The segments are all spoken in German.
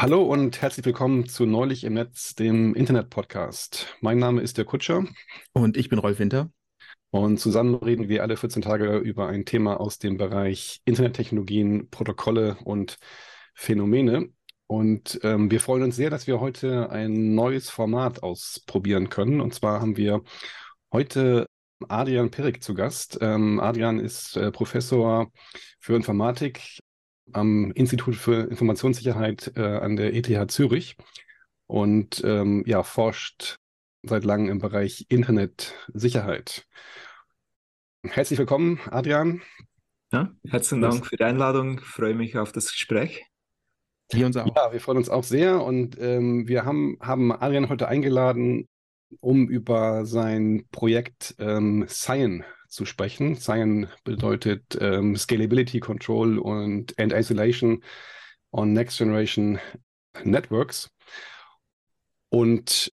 Hallo und herzlich willkommen zu Neulich im Netz, dem Internet-Podcast. Mein Name ist der Kutscher. Und ich bin Rolf Winter. Und zusammen reden wir alle 14 Tage über ein Thema aus dem Bereich Internettechnologien, Protokolle und Phänomene. Und ähm, wir freuen uns sehr, dass wir heute ein neues Format ausprobieren können. Und zwar haben wir heute Adrian Perik zu Gast. Ähm, Adrian ist äh, Professor für Informatik am Institut für Informationssicherheit äh, an der ETH Zürich und ähm, ja, forscht seit langem im Bereich Internetsicherheit. Herzlich willkommen, Adrian. Ja, herzlichen Dank für die Einladung. Ich freue mich auf das Gespräch. Wir uns auch. Ja, wir freuen uns auch sehr und ähm, wir haben, haben Adrian heute eingeladen, um über sein Projekt ähm, Cyan zu sprechen. Cyan bedeutet ähm, Scalability Control und and Isolation on Next Generation Networks. Und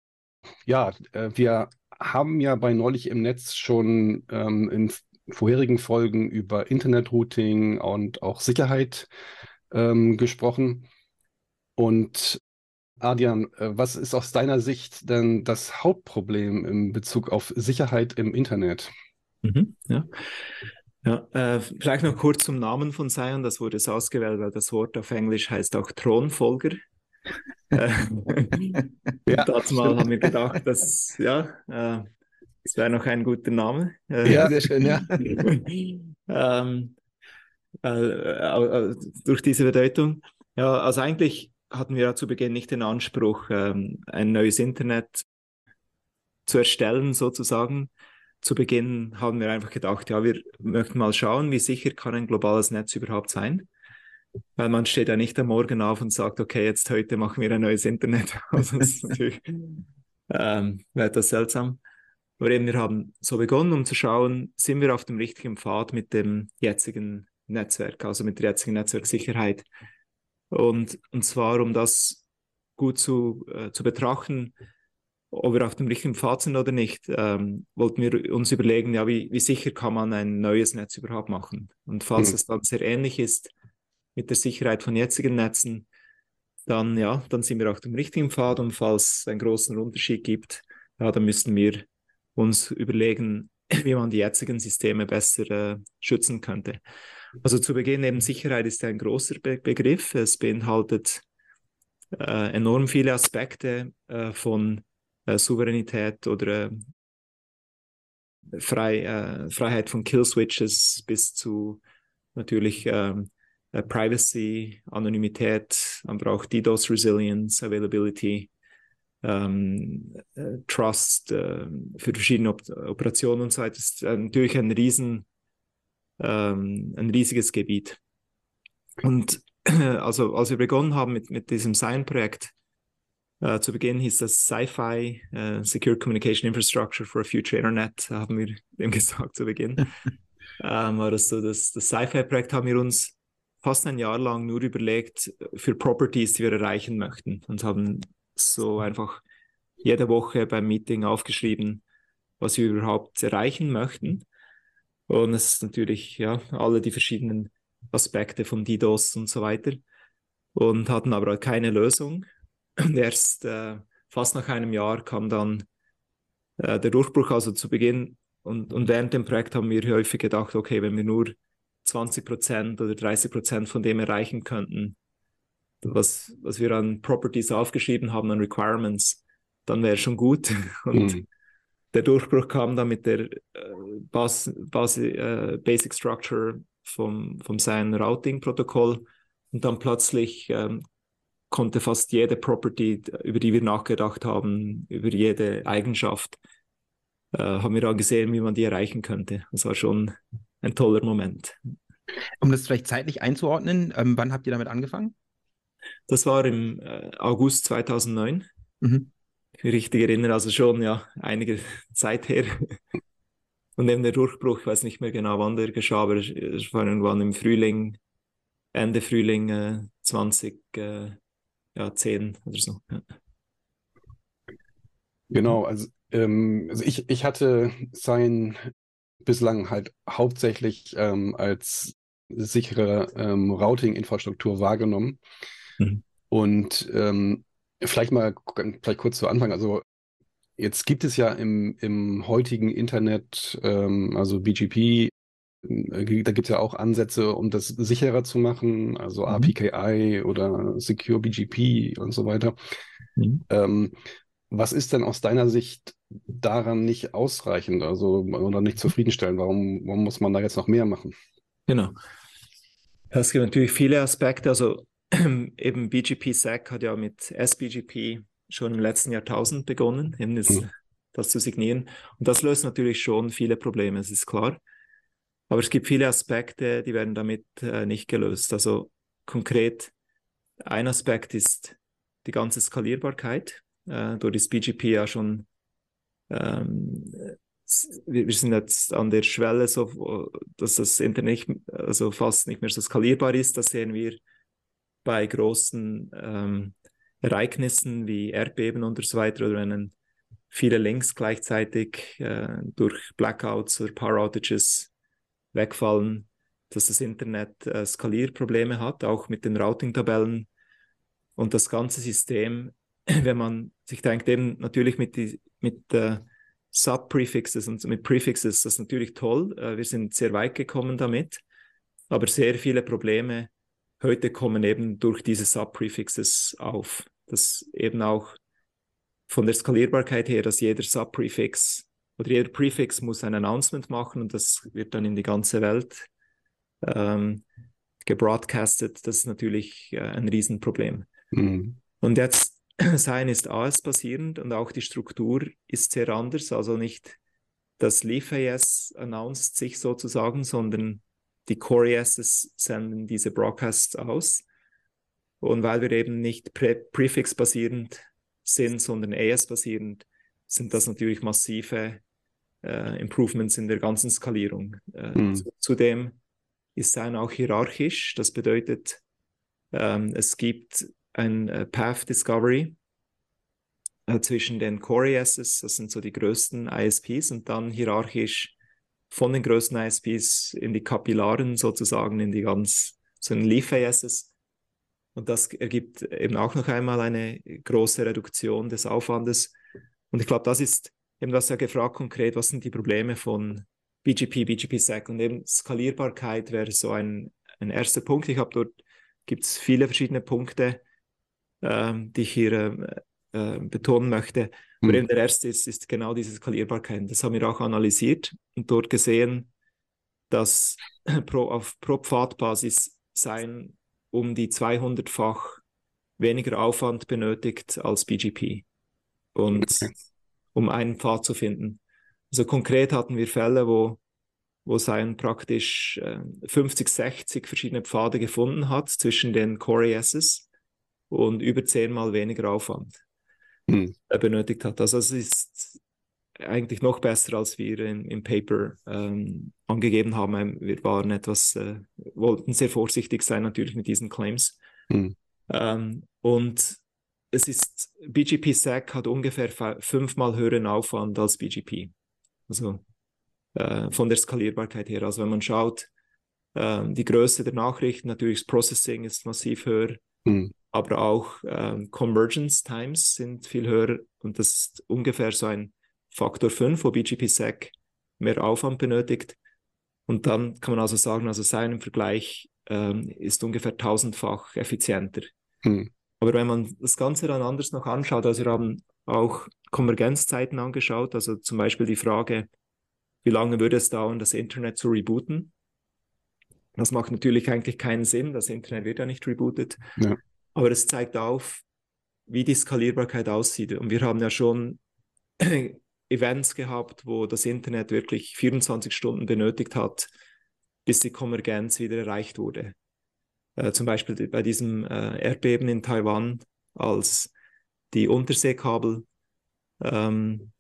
ja, äh, wir haben ja bei neulich im Netz schon ähm, in vorherigen Folgen über Internet-Routing und auch Sicherheit ähm, gesprochen. Und Adrian, äh, was ist aus deiner Sicht denn das Hauptproblem in Bezug auf Sicherheit im Internet? Mhm, ja. Ja, äh, vielleicht noch kurz zum Namen von Zion. Das wurde es ausgewählt, weil das Wort auf Englisch heißt auch Thronfolger. äh, ja, dazu mal haben wir gedacht, dass ja, äh, das wäre noch ein guter Name. Äh, ja, sehr schön, ja. ähm, äh, äh, durch diese Bedeutung. Ja, also eigentlich hatten wir ja zu Beginn nicht den Anspruch, ähm, ein neues Internet zu erstellen, sozusagen, zu Beginn haben wir einfach gedacht, ja, wir möchten mal schauen, wie sicher kann ein globales Netz überhaupt sein. Weil man steht ja nicht am Morgen auf und sagt, okay, jetzt heute machen wir ein neues Internet. Also das ist natürlich ähm, wäre etwas seltsam. Aber eben, wir haben so begonnen, um zu schauen, sind wir auf dem richtigen Pfad mit dem jetzigen Netzwerk, also mit der jetzigen Netzwerksicherheit. Und, und zwar, um das gut zu, äh, zu betrachten, ob wir auf dem richtigen Pfad sind oder nicht, ähm, wollten wir uns überlegen, ja, wie, wie sicher kann man ein neues Netz überhaupt machen? Und falls mhm. es dann sehr ähnlich ist mit der Sicherheit von jetzigen Netzen, dann ja, dann sind wir auf dem richtigen Pfad und falls es einen großen Unterschied gibt, ja, dann müssen wir uns überlegen, wie man die jetzigen Systeme besser äh, schützen könnte. Also zu Beginn eben Sicherheit ist ein großer Be Begriff. Es beinhaltet äh, enorm viele Aspekte äh, von äh, Souveränität oder äh, Frei, äh, Freiheit von Killswitches bis zu natürlich ähm, äh, Privacy, Anonymität, aber auch DDoS Resilience, Availability, ähm, äh, Trust für verschiedene Op Operationen und so weiter. Das ist natürlich ein riesen, ähm, ein riesiges Gebiet. Und also als wir begonnen haben mit, mit diesem Sign-Projekt, Uh, zu Beginn hieß das Sci-Fi, uh, Secure Communication Infrastructure for a Future Internet, haben wir dem gesagt zu Beginn. ähm, war das so, das, das Sci-Fi-Projekt haben wir uns fast ein Jahr lang nur überlegt für Properties, die wir erreichen möchten und haben so einfach jede Woche beim Meeting aufgeschrieben, was wir überhaupt erreichen möchten. Und es ist natürlich, ja, alle die verschiedenen Aspekte von DDoS und so weiter. Und hatten aber keine Lösung und erst äh, fast nach einem Jahr kam dann äh, der Durchbruch, also zu Beginn. Und, und während dem Projekt haben wir häufig gedacht, okay, wenn wir nur 20 Prozent oder 30 Prozent von dem erreichen könnten, was, was wir an Properties aufgeschrieben haben, an Requirements, dann wäre schon gut. Und mhm. der Durchbruch kam dann mit der äh, Bas, Bas, äh, Basic Structure vom, vom sein Routing-Protokoll. Und dann plötzlich ähm, konnte fast jede Property, über die wir nachgedacht haben, über jede Eigenschaft, äh, haben wir dann gesehen, wie man die erreichen könnte. Das war schon ein toller Moment. Um das vielleicht zeitlich einzuordnen, ähm, wann habt ihr damit angefangen? Das war im äh, August 2009. Mhm. Ich richtig erinnere, also schon ja einige Zeit her. Und eben der Durchbruch, ich weiß nicht mehr genau, wann der geschah, aber es war irgendwann im Frühling, Ende Frühling äh, 20, äh, ja, zehn oder so. Ja. Genau, also, ähm, also ich, ich hatte sein bislang halt hauptsächlich ähm, als sichere ähm, Routing-Infrastruktur wahrgenommen. Mhm. Und ähm, vielleicht mal vielleicht kurz zu Anfang. Also jetzt gibt es ja im, im heutigen Internet, ähm, also BGP, da gibt es ja auch Ansätze, um das sicherer zu machen, also mhm. APKI oder Secure BGP und so weiter. Mhm. Ähm, was ist denn aus deiner Sicht daran nicht ausreichend, also oder nicht zufriedenstellend? Warum, warum muss man da jetzt noch mehr machen? Genau. Es gibt natürlich viele Aspekte. Also eben BGP-SAC hat ja mit SBGP schon im letzten Jahrtausend begonnen, eben das, mhm. das zu signieren. Und das löst natürlich schon viele Probleme, es ist klar. Aber es gibt viele Aspekte, die werden damit äh, nicht gelöst. Also konkret, ein Aspekt ist die ganze Skalierbarkeit. Äh, dort ist BGP ja schon, ähm, wir, sind jetzt an der Schwelle, so, dass das Internet also fast nicht mehr so skalierbar ist. Das sehen wir bei großen ähm, Ereignissen wie Erdbeben und so weiter oder wenn viele Links gleichzeitig äh, durch Blackouts oder Power Outages wegfallen, dass das Internet äh, Skalierprobleme hat, auch mit den Routing-Tabellen. Und das ganze System, wenn man sich denkt, eben natürlich mit, die, mit äh, Sub-Prefixes und mit Prefixes, das ist natürlich toll. Äh, wir sind sehr weit gekommen damit, aber sehr viele Probleme heute kommen eben durch diese Sub-Prefixes auf. Das eben auch von der Skalierbarkeit her, dass jeder Sub-Prefix oder jeder Prefix muss ein Announcement machen und das wird dann in die ganze Welt ähm, gebroadcastet. Das ist natürlich äh, ein Riesenproblem. Mhm. Und jetzt sein ist AS basierend und auch die Struktur ist sehr anders. Also nicht das LeafAS announced sich sozusagen, sondern die Core ASs senden diese Broadcasts aus. Und weil wir eben nicht Pre Prefix-basierend sind, sondern AS-basierend, sind das natürlich massive äh, Improvements in der ganzen Skalierung. Äh, mhm. Zudem ist Sein auch hierarchisch. Das bedeutet, ähm, es gibt ein äh, Path Discovery äh, zwischen den Core ASs, das sind so die größten ISPs, und dann hierarchisch von den größten ISPs in die Kapillaren sozusagen, in die ganz, so in Leaf ASs. Und das ergibt eben auch noch einmal eine große Reduktion des Aufwandes. Und ich glaube, das ist eben, du hast ja gefragt konkret, was sind die Probleme von BGP, BGP-SEC und eben Skalierbarkeit wäre so ein, ein erster Punkt. Ich habe dort, gibt es viele verschiedene Punkte, ähm, die ich hier äh, äh, betonen möchte. Aber mhm. eben der erste ist, ist genau diese Skalierbarkeit. Das haben wir auch analysiert und dort gesehen, dass pro, auf pro Pfadbasis sein um die 200-fach weniger Aufwand benötigt als BGP. Und okay um einen Pfad zu finden. Also konkret hatten wir Fälle, wo, wo sein praktisch äh, 50, 60 verschiedene Pfade gefunden hat zwischen den Core ASs und über zehnmal weniger Aufwand hm. benötigt hat. Also es ist eigentlich noch besser, als wir in, im Paper ähm, angegeben haben. Wir waren etwas, äh, wollten sehr vorsichtig sein natürlich mit diesen Claims. Hm. Ähm, und es ist, BGP SAC hat ungefähr fünfmal höheren Aufwand als BGP. Also äh, von der Skalierbarkeit her. Also wenn man schaut, äh, die Größe der Nachrichten, natürlich das Processing ist massiv höher, mhm. aber auch äh, Convergence Times sind viel höher und das ist ungefähr so ein Faktor 5, wo BGP SAC mehr Aufwand benötigt. Und dann kann man also sagen, also sein Vergleich ähm, ist ungefähr tausendfach effizienter. Mhm. Aber wenn man das Ganze dann anders noch anschaut, also wir haben auch Konvergenzzeiten angeschaut, also zum Beispiel die Frage, wie lange würde es dauern, das Internet zu rebooten? Das macht natürlich eigentlich keinen Sinn, das Internet wird ja nicht rebootet. Ja. Aber es zeigt auf, wie die Skalierbarkeit aussieht. Und wir haben ja schon Events gehabt, wo das Internet wirklich 24 Stunden benötigt hat, bis die Konvergenz wieder erreicht wurde. Äh, zum Beispiel bei diesem äh, Erdbeben in Taiwan, als die Unterseekabel ähm,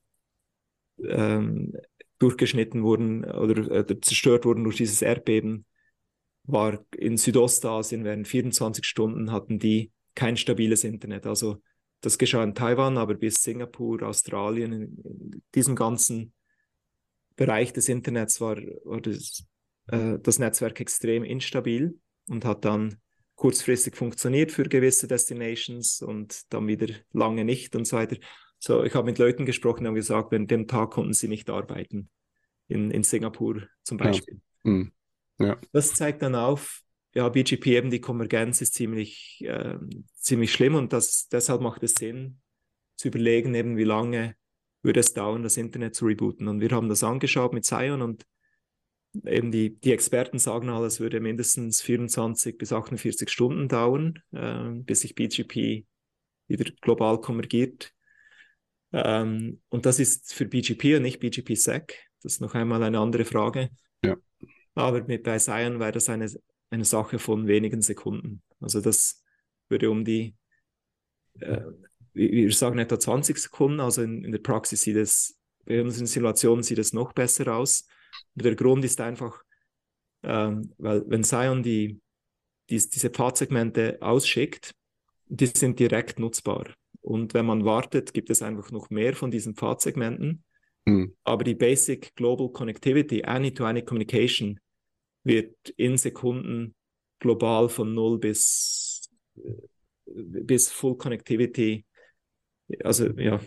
ähm, durchgeschnitten wurden oder äh, zerstört wurden durch dieses Erdbeben, war in Südostasien während 24 Stunden hatten die kein stabiles Internet. Also das geschah in Taiwan, aber bis Singapur, Australien, in, in diesem ganzen Bereich des Internets war, war das, äh, das Netzwerk extrem instabil und hat dann kurzfristig funktioniert für gewisse Destinations und dann wieder lange nicht und so weiter. So, ich habe mit Leuten gesprochen und gesagt, wenn dem Tag konnten sie nicht arbeiten. In, in Singapur zum Beispiel. Ja. Mhm. ja. Das zeigt dann auf, ja, BGP eben die Konvergenz ist ziemlich, äh, ziemlich schlimm und das, deshalb macht es Sinn, zu überlegen, eben wie lange würde es dauern, das Internet zu rebooten. Und wir haben das angeschaut mit Zion und eben die, die Experten sagen alle, es würde mindestens 24 bis 48 Stunden dauern, äh, bis sich BGP wieder global konvergiert. Ähm, und das ist für BGP und nicht BGP-SEC. Das ist noch einmal eine andere Frage. Ja. Aber mit bei Zion wäre das eine, eine Sache von wenigen Sekunden. Also das würde um die, äh, wir sagen etwa 20 Sekunden, also in, in der Praxis sieht es, bei unseren Simulationen sieht es noch besser aus. Aber der Grund ist einfach, ähm, weil wenn Zion die, die, diese Pfadsegmente ausschickt, die sind direkt nutzbar. Und wenn man wartet, gibt es einfach noch mehr von diesen Pfadsegmenten. Mhm. Aber die Basic Global Connectivity, Any-to-Any Communication, wird in Sekunden global von 0 bis, bis Full Connectivity, also ja,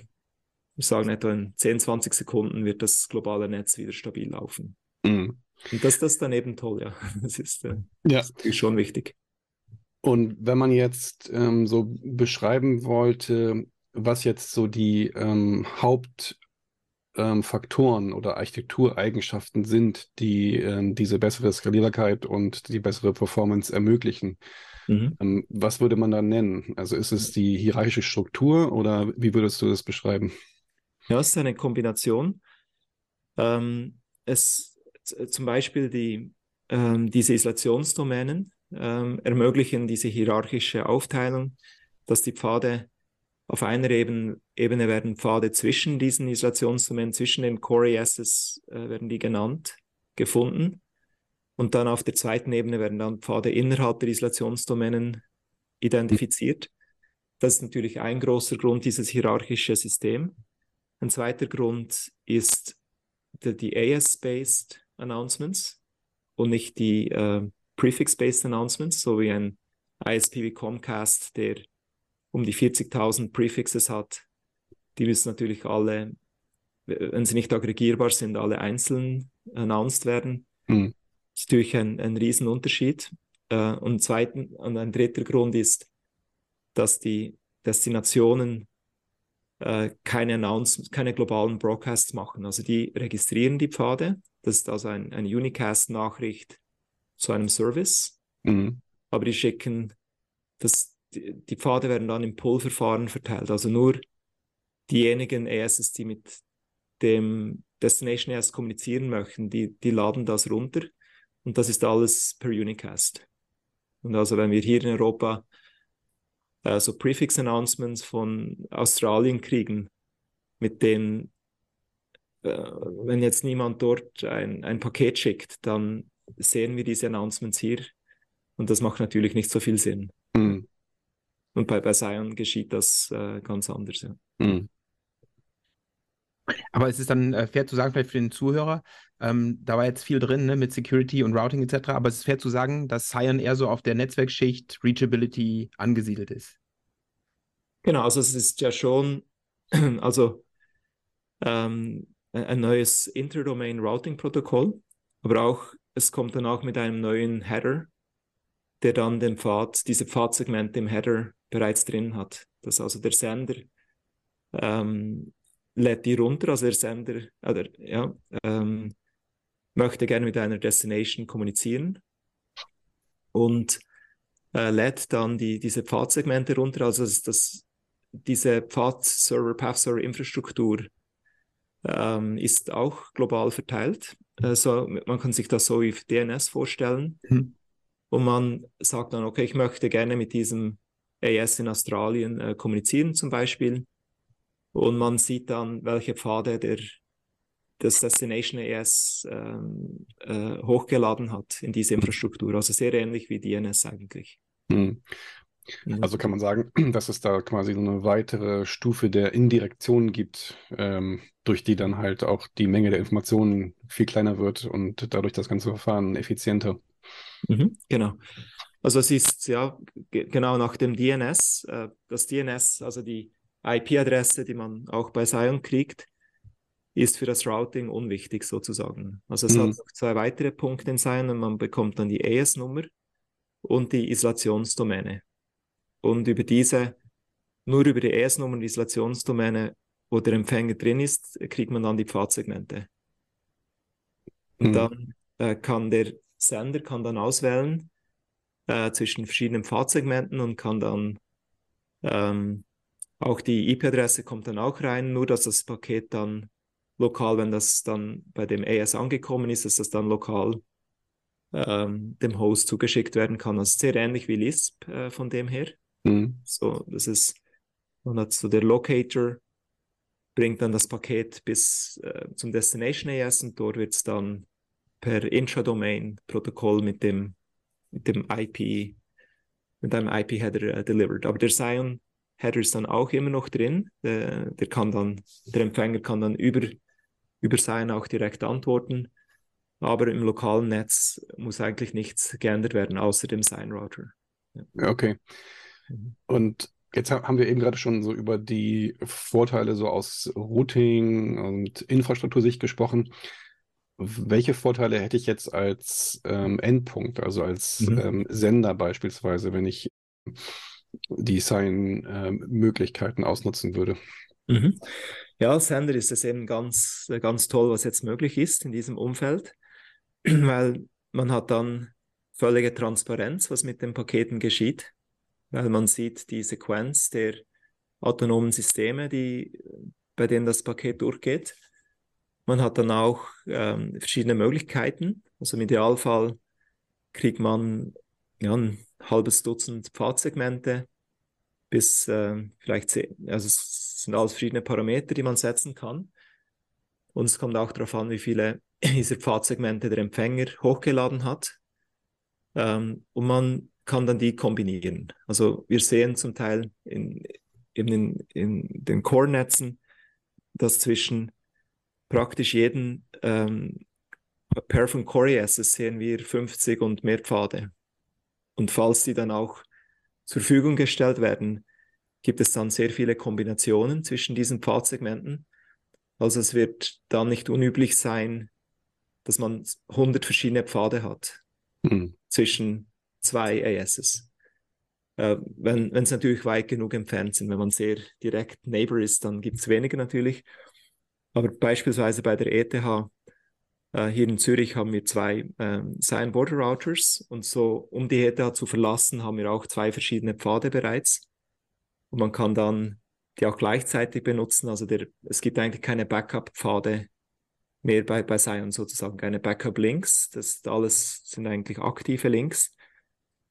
wir sagen etwa in 10, 20 Sekunden wird das globale Netz wieder stabil laufen. Mhm. Und das, das ist dann eben toll, ja. Das ist, äh, ja. Das ist schon wichtig. Und wenn man jetzt ähm, so beschreiben wollte, was jetzt so die ähm, Hauptfaktoren ähm, oder Architektureigenschaften sind, die ähm, diese bessere Skalierbarkeit und die bessere Performance ermöglichen, mhm. Ähm, was würde man da nennen? Also ist es die hierarchische Struktur oder wie würdest du das beschreiben? Ja, es ist eine Kombination. Ähm, es zum Beispiel die, diese Isolationsdomänen, ähm, ermöglichen diese hierarchische Aufteilung, dass die Pfade auf einer Ebene, Ebene werden Pfade zwischen diesen Isolationsdomänen, zwischen den Core ESs äh, werden die genannt, gefunden. Und dann auf der zweiten Ebene werden dann Pfade innerhalb der Isolationsdomänen identifiziert. Das ist natürlich ein großer Grund, dieses hierarchische System. Ein zweiter Grund ist die, die AS-based Announcements und nicht die äh, Prefix-based Announcements, so wie ein ISP wie Comcast, der um die 40.000 Prefixes hat. Die müssen natürlich alle, wenn sie nicht aggregierbar sind, alle einzeln announced werden. Mhm. Das ist natürlich ein, ein Riesenunterschied. Äh, und, zweiten, und ein dritter Grund ist, dass die Destinationen äh, keine, Announce keine globalen Broadcasts machen. Also die registrieren die Pfade. Das ist also ein, eine Unicast-Nachricht zu einem Service, mhm. aber die schicken, das, die, die Pfade werden dann im Pull-Verfahren verteilt. Also nur diejenigen ESs, die mit dem Destination ES kommunizieren möchten, die, die laden das runter und das ist alles per Unicast. Und also wenn wir hier in Europa äh, so Prefix-Announcements von Australien kriegen, mit denen, äh, wenn jetzt niemand dort ein, ein Paket schickt, dann sehen wir diese Announcements hier und das macht natürlich nicht so viel Sinn. Mhm. Und bei, bei Zion geschieht das äh, ganz anders. Ja. Mhm. Aber es ist dann äh, fair zu sagen, vielleicht für den Zuhörer, ähm, da war jetzt viel drin ne, mit Security und Routing etc., aber es ist fair zu sagen, dass Cyan eher so auf der Netzwerkschicht Reachability angesiedelt ist. Genau, also es ist ja schon, also ähm, ein neues Interdomain Routing Protokoll, aber auch es kommt dann auch mit einem neuen Header, der dann den Pfad, diese Pfadsegmente im Header bereits drin hat. Dass also der Sender ähm, lädt die runter, also der Sender oder, ja, ähm, möchte gerne mit einer Destination kommunizieren und äh, lädt dann die, diese Pfadsegmente runter, also das, das, diese Pfad-Server, Path-Server-Infrastruktur ähm, ist auch global verteilt. Äh, so, man kann sich das so wie DNS vorstellen. Mhm. Und man sagt dann, okay, ich möchte gerne mit diesem AS in Australien äh, kommunizieren zum Beispiel. Und man sieht dann, welche Pfade der, das Destination AS ähm, äh, hochgeladen hat in diese Infrastruktur. Also sehr ähnlich wie DNS eigentlich. Mhm. Also kann man sagen, dass es da quasi so eine weitere Stufe der Indirektion gibt, ähm, durch die dann halt auch die Menge der Informationen viel kleiner wird und dadurch das ganze Verfahren effizienter. Mhm, genau. Also es ist ja genau nach dem DNS. Äh, das DNS, also die IP-Adresse, die man auch bei Sion kriegt, ist für das Routing unwichtig sozusagen. Also es mhm. hat noch zwei weitere Punkte in Sion und man bekommt dann die AS-Nummer und die Isolationsdomäne. Und über diese, nur über die AS-Nummer und die Isolationsdomäne, wo der Empfänger drin ist, kriegt man dann die Pfadsegmente. Und mhm. dann äh, kann der Sender kann dann auswählen äh, zwischen verschiedenen Pfadsegmenten und kann dann ähm, auch die IP-Adresse kommt dann auch rein, nur dass das Paket dann lokal, wenn das dann bei dem AS angekommen ist, dass das dann lokal ähm, dem Host zugeschickt werden kann. Also sehr ähnlich wie Lisp äh, von dem her. Mhm. So, das ist, man hat so der Locator bringt dann das Paket bis äh, zum Destination AS und dort wird es dann per Intradomain-Protokoll mit dem, mit dem IP, mit einem IP-Header äh, delivered. Aber der Sion-Header ist dann auch immer noch drin. Der, der kann dann, der Empfänger kann dann über, über Sion auch direkt antworten. Aber im lokalen Netz muss eigentlich nichts geändert werden, außer dem Sign-Router. Ja. Okay. Mhm. Und jetzt haben wir eben gerade schon so über die Vorteile so aus Routing und Infrastruktursicht gesprochen. Welche Vorteile hätte ich jetzt als ähm, Endpunkt, also als mhm. ähm, Sender beispielsweise, wenn ich die Sign-Möglichkeiten ähm, ausnutzen würde? Mhm. Ja, Sender ist es eben ganz, ganz toll, was jetzt möglich ist in diesem Umfeld. weil man hat dann völlige Transparenz, was mit den Paketen geschieht, weil man sieht die Sequenz der autonomen Systeme, die, bei denen das Paket durchgeht. Man hat dann auch ähm, verschiedene Möglichkeiten. Also im Idealfall kriegt man ja, ein halbes Dutzend Pfadsegmente bis äh, vielleicht zehn. Also es sind alles verschiedene Parameter, die man setzen kann. Und es kommt auch darauf an, wie viele dieser Pfadsegmente der Empfänger hochgeladen hat. Ähm, und man kann dann die kombinieren. Also wir sehen zum Teil in, in, in den Core-Netzen, dass zwischen praktisch jeden ähm, Pair von Core Asses sehen wir 50 und mehr Pfade. Und falls die dann auch zur Verfügung gestellt werden, gibt es dann sehr viele Kombinationen zwischen diesen Pfadsegmenten. Also es wird dann nicht unüblich sein, dass man 100 verschiedene Pfade hat mhm. zwischen zwei ASs. Äh, wenn es natürlich weit genug entfernt sind, wenn man sehr direkt Neighbor ist, dann gibt es weniger natürlich. Aber beispielsweise bei der ETH hier in Zürich haben wir zwei äh, Sign Border Routers und so, um die ETH zu verlassen, haben wir auch zwei verschiedene Pfade bereits. Und man kann dann die auch gleichzeitig benutzen. Also der, es gibt eigentlich keine Backup-Pfade mehr bei, bei Sion sozusagen, keine Backup-Links. Das alles sind eigentlich aktive Links.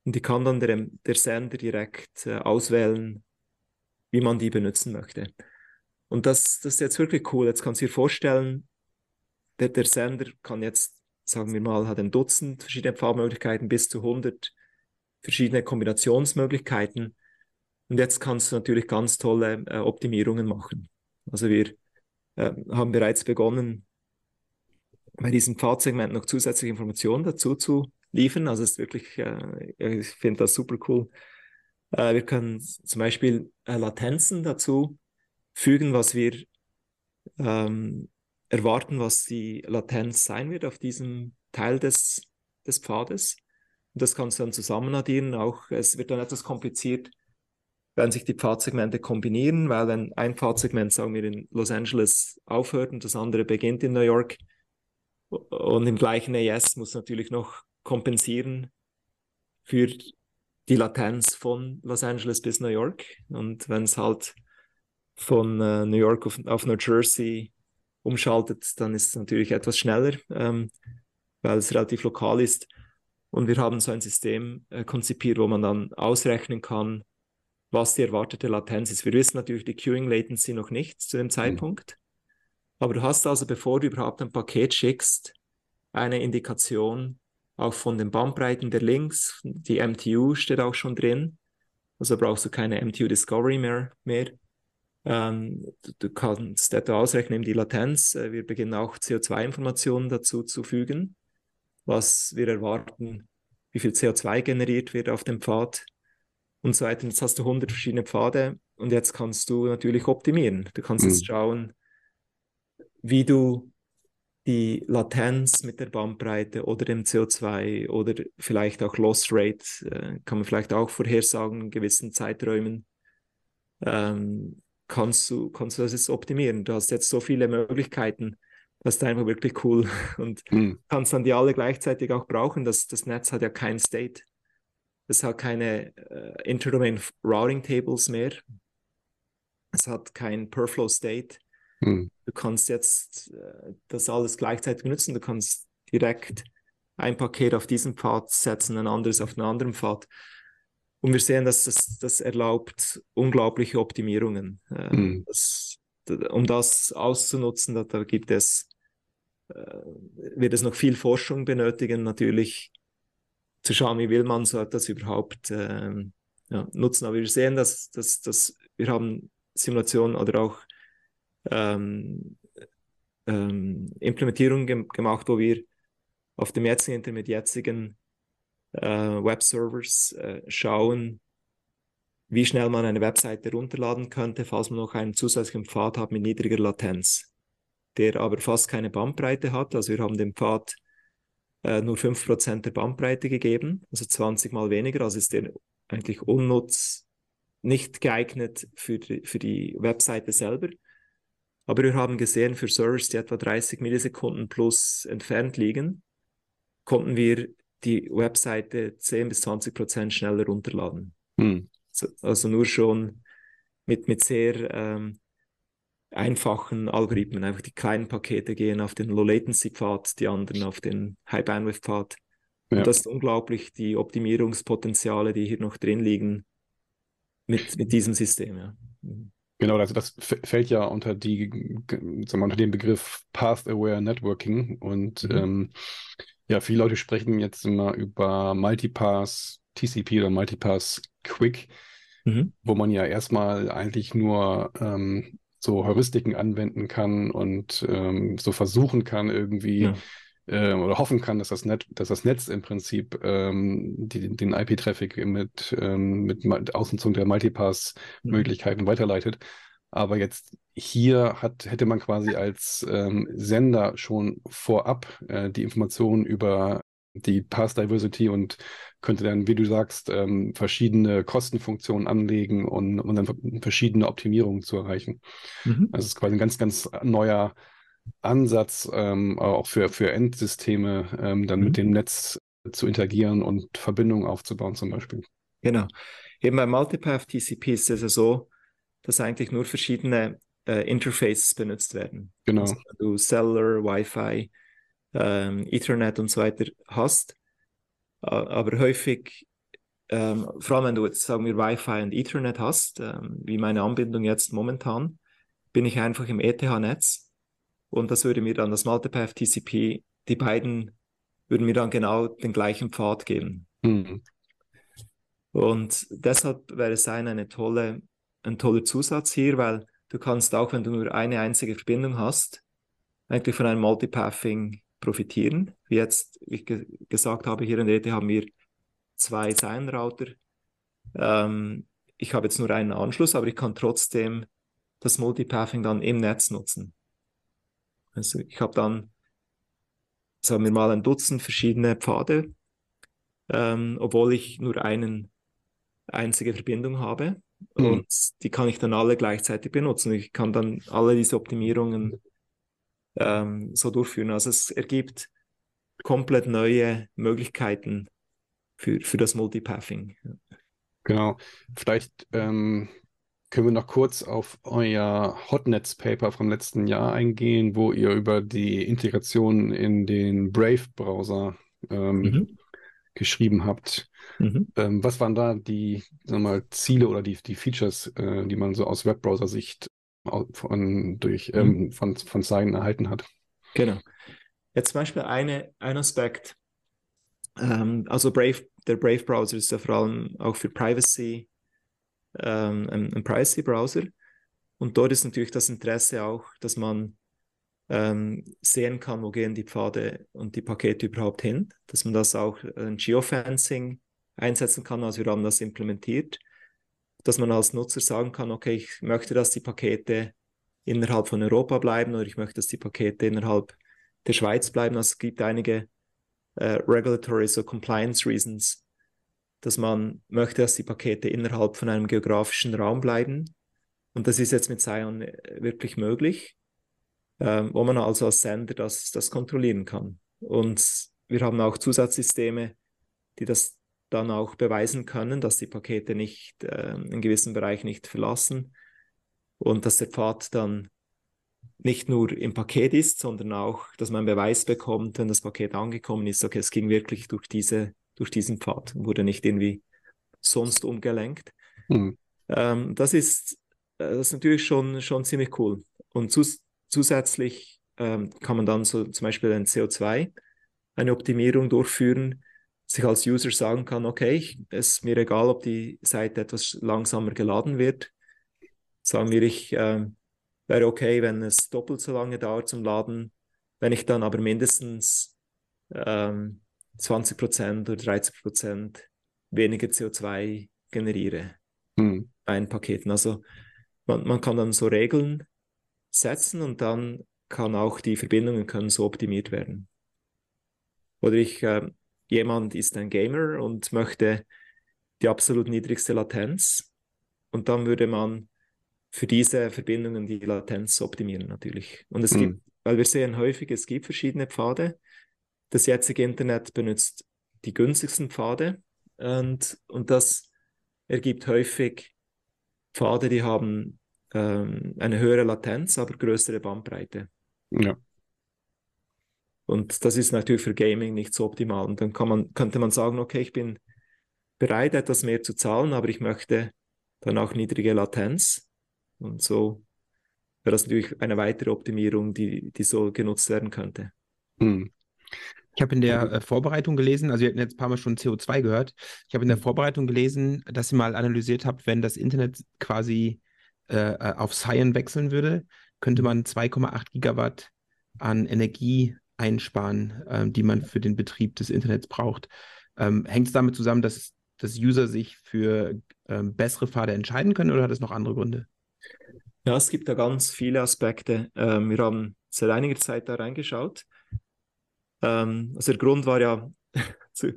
Und die kann dann der, der Sender direkt äh, auswählen, wie man die benutzen möchte. Und das, das ist jetzt wirklich cool. Jetzt kannst du dir vorstellen, der, der Sender kann jetzt, sagen wir mal, hat ein Dutzend verschiedene Pfadmöglichkeiten, bis zu 100 verschiedene Kombinationsmöglichkeiten. Und jetzt kannst du natürlich ganz tolle äh, Optimierungen machen. Also wir äh, haben bereits begonnen, bei diesem Pfadsegment noch zusätzliche Informationen dazu zu liefern. Also es ist wirklich, äh, ich finde das super cool. Äh, wir können zum Beispiel äh, Latenzen dazu fügen, was wir ähm, erwarten, was die Latenz sein wird auf diesem Teil des, des Pfades. Und das kannst du dann zusammen addieren. Auch es wird dann etwas kompliziert, werden sich die Pfadsegmente kombinieren, weil wenn ein Pfadsegment, sagen wir, in Los Angeles aufhört und das andere beginnt in New York und im gleichen AS muss natürlich noch kompensieren für die Latenz von Los Angeles bis New York. Und wenn es halt von äh, New York auf, auf, New Jersey umschaltet, dann ist es natürlich etwas schneller, ähm, weil es relativ lokal ist. Und wir haben so ein System äh, konzipiert, wo man dann ausrechnen kann, was die erwartete Latenz ist. Wir wissen natürlich die Queuing Latency noch nicht zu dem mhm. Zeitpunkt. Mhm. Aber du hast also, bevor du überhaupt ein Paket schickst, eine Indikation auch von den Bandbreiten der Links. Die MTU steht auch schon drin. Also brauchst du keine MTU Discovery mehr. mehr. Ähm, du, kannst etwa ausrechnen, die Latenz. Äh, wir beginnen auch CO2-Informationen dazu zu fügen, was wir erwarten wie viel CO2 generiert wird auf dem Pfad und so weiter. Jetzt hast du 100 verschiedene Pfade und jetzt kannst du natürlich optimieren. Du kannst mhm. jetzt schauen, wie du die Latenz mit der Bandbreite oder dem CO2 oder vielleicht auch Loss Rate, äh, kann man vielleicht auch vorhersagen in gewissen Zeiträumen, ähm, kannst, du, kannst du das jetzt optimieren. Du hast jetzt so viele Möglichkeiten, das ist einfach wirklich cool und mhm. kannst dann die alle gleichzeitig auch brauchen. Das, das Netz hat ja kein State. Es hat keine äh, Interdomain Routing Tables mehr. Es hat kein Perflow State. Mhm. Du kannst jetzt äh, das alles gleichzeitig nutzen. Du kannst direkt ein Paket auf diesen Pfad setzen, ein anderes auf einen anderen Pfad. Und wir sehen, dass das, das erlaubt unglaubliche Optimierungen. Äh, mhm. das, um das auszunutzen, da, da gibt es, äh, wird es noch viel Forschung benötigen, natürlich zu schauen, wie will man so etwas überhaupt äh, ja, nutzen. Aber wir sehen, dass, dass, dass wir haben Simulationen oder auch ähm, ähm, Implementierung ge gemacht, wo wir auf dem jetzigen, mit jetzigen Webservers äh, schauen, wie schnell man eine Webseite runterladen könnte, falls man noch einen zusätzlichen Pfad hat mit niedriger Latenz, der aber fast keine Bandbreite hat. Also wir haben dem Pfad äh, nur 5% der Bandbreite gegeben, also 20 mal weniger, also ist der eigentlich unnutz, nicht geeignet für die, für die Webseite selber. Aber wir haben gesehen, für Servers, die etwa 30 Millisekunden plus entfernt liegen, konnten wir die Webseite 10 bis 20 Prozent schneller runterladen. Hm. Also nur schon mit, mit sehr ähm, einfachen Algorithmen. Einfach die kleinen Pakete gehen auf den Low-Latency-Pfad, die anderen auf den High-Bandwidth-Pfad. Ja. Und das ist unglaublich, die Optimierungspotenziale, die hier noch drin liegen, mit, mit diesem System. Ja. Mhm. Genau, also das fällt ja unter die, sagen wir, unter den Begriff Path-Aware Networking und mhm. ähm, ja, viele Leute sprechen jetzt immer über Multipass TCP oder Multipass Quick, mhm. wo man ja erstmal eigentlich nur ähm, so Heuristiken anwenden kann und ähm, so versuchen kann, irgendwie ja äh, oder hoffen kann, dass das, Net, dass das Netz im Prinzip ähm, die, den IP-Traffic mit, ähm, mit Ausnutzung der Multipass-Möglichkeiten mhm. weiterleitet. Aber jetzt hier hat, hätte man quasi als ähm, Sender schon vorab äh, die Informationen über die Path Diversity und könnte dann, wie du sagst, ähm, verschiedene Kostenfunktionen anlegen und, und dann verschiedene Optimierungen zu erreichen. Mhm. Also es ist quasi ein ganz, ganz neuer Ansatz, ähm, auch für, für Endsysteme, ähm, dann mhm. mit dem Netz zu interagieren und Verbindungen aufzubauen zum Beispiel. Genau. Eben bei Multipath TCP ist es ja so, dass eigentlich nur verschiedene äh, Interfaces benutzt werden. Genau. Also, wenn du Cellular, Wi-Fi, ähm, Ethernet und so weiter hast, aber häufig, ähm, vor allem wenn du jetzt sagen wir Wi-Fi und Ethernet hast, ähm, wie meine Anbindung jetzt momentan, bin ich einfach im ETH-Netz und das würde mir dann das Multipath TCP, die beiden würden mir dann genau den gleichen Pfad geben. Mhm. Und deshalb wäre Sein eine tolle, ein toller Zusatz hier, weil du kannst auch, wenn du nur eine einzige Verbindung hast, eigentlich von einem Multipathing profitieren. Wie jetzt, ich ge gesagt habe, hier in der ETH haben wir zwei Sein-Router. Ähm, ich habe jetzt nur einen Anschluss, aber ich kann trotzdem das Multipathing dann im Netz nutzen. Also ich habe dann, sagen wir mal, ein Dutzend verschiedene Pfade, ähm, obwohl ich nur eine einzige Verbindung habe. Mhm. Und die kann ich dann alle gleichzeitig benutzen. Ich kann dann alle diese Optimierungen ähm, so durchführen. Also es ergibt komplett neue Möglichkeiten für, für das Multipathing. Genau. Vielleicht ähm, können wir noch kurz auf euer Hotnets-Paper vom letzten Jahr eingehen, wo ihr über die Integration in den Brave-Browser ähm, mhm. Geschrieben habt. Mhm. Ähm, was waren da die sagen wir mal, Ziele oder die, die Features, äh, die man so aus Webbrowser-Sicht von, durch, mhm. ähm, von, von Sign erhalten hat? Genau. Jetzt zum Beispiel eine, ein Aspekt. Ähm, also Brave, der Brave-Browser ist ja vor allem auch für Privacy ähm, ein, ein Privacy-Browser. Und dort ist natürlich das Interesse auch, dass man ähm, sehen kann, wo gehen die Pfade und die Pakete überhaupt hin, dass man das auch ein Geofencing einsetzen kann. Also wir haben das implementiert, dass man als Nutzer sagen kann, okay, ich möchte, dass die Pakete innerhalb von Europa bleiben oder ich möchte, dass die Pakete innerhalb der Schweiz bleiben. Also es gibt einige äh, regulatory, so Compliance Reasons, dass man möchte, dass die Pakete innerhalb von einem geografischen Raum bleiben. Und das ist jetzt mit Sion äh, wirklich möglich, äh, wo man also als Sender das, das kontrollieren kann. Und wir haben auch Zusatzsysteme, die das dann auch beweisen können, dass die Pakete nicht äh, einen gewissen Bereich nicht verlassen und dass der Pfad dann nicht nur im Paket ist, sondern auch, dass man Beweis bekommt, wenn das Paket angekommen ist, okay, es ging wirklich durch, diese, durch diesen Pfad, wurde nicht irgendwie sonst umgelenkt. Mhm. Ähm, das, ist, äh, das ist natürlich schon, schon ziemlich cool. Und zusätzlich ähm, kann man dann so zum Beispiel ein CO2 eine Optimierung durchführen, sich als User sagen kann, okay, es ist mir egal, ob die Seite etwas langsamer geladen wird. Sagen wir, ich äh, wäre okay, wenn es doppelt so lange dauert zum Laden, wenn ich dann aber mindestens ähm, 20% oder 30% weniger CO2 generiere hm. ein Paketen. Also man, man kann dann so Regeln setzen und dann kann auch die Verbindungen können so optimiert werden. Oder ich, äh, jemand ist ein Gamer und möchte die absolut niedrigste Latenz und dann würde man für diese Verbindungen die Latenz optimieren natürlich. Und es hm. gibt, weil wir sehen häufig, es gibt verschiedene Pfade. Das jetzige Internet benutzt die günstigsten Pfade und, und das ergibt häufig Pfade, die haben ähm, eine höhere Latenz, aber größere Bandbreite. Ja. Und das ist natürlich für Gaming nicht so optimal. Und dann kann man, könnte man sagen, okay, ich bin bereit, etwas mehr zu zahlen, aber ich möchte dann auch niedrige Latenz. Und so wäre das natürlich eine weitere Optimierung, die, die so genutzt werden könnte. Hm. Ich habe in der äh, Vorbereitung gelesen, also wir hatten jetzt ein paar Mal schon CO2 gehört. Ich habe in der hm. Vorbereitung gelesen, dass ihr mal analysiert habt, wenn das Internet quasi äh, äh auf Cyan wechseln würde, könnte man 2,8 Gigawatt an Energie einsparen, äh, die man für den Betrieb des Internets braucht. Ähm, Hängt es damit zusammen, dass, dass User sich für ähm, bessere Pfade entscheiden können oder hat es noch andere Gründe? Ja, es gibt da ganz viele Aspekte. Ähm, wir haben seit einiger Zeit da reingeschaut. Ähm, also der Grund war ja, zu,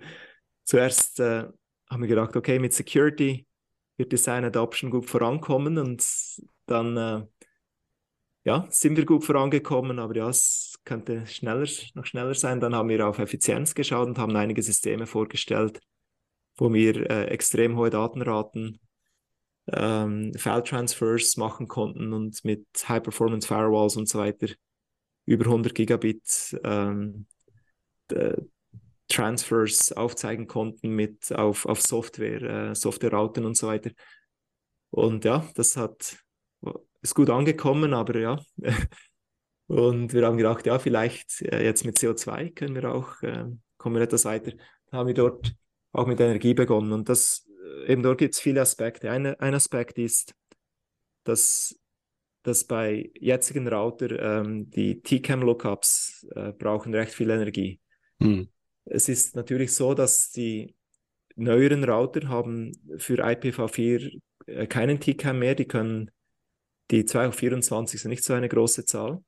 zuerst äh, haben wir gedacht, okay, mit Security wird Design Adoption gut vorankommen und dann äh, ja, sind wir gut vorangekommen, aber ja, es könnte schneller, noch schneller sein. Dann haben wir auf Effizienz geschaut und haben einige Systeme vorgestellt, wo wir äh, extrem hohe Datenraten ähm, File-Transfers machen konnten und mit High-Performance-Firewalls und so weiter über 100 Gigabit ähm, Transfers aufzeigen konnten mit auf, auf Software, äh, Software-Routen und so weiter. Und ja, das hat ist gut angekommen, aber ja. und wir haben gedacht, ja, vielleicht äh, jetzt mit CO2 können wir auch, äh, kommen wir etwas weiter. Dann haben wir dort auch mit Energie begonnen. Und das eben dort gibt es viele Aspekte. Ein, ein Aspekt ist, dass, dass bei jetzigen Router ähm, die TCAM-Lookups äh, brauchen recht viel Energie. Hm. Es ist natürlich so, dass die neueren Router haben für IPv4 äh, keinen TCAM mehr. Die können die 2 auf 24 sind nicht so eine große Zahl.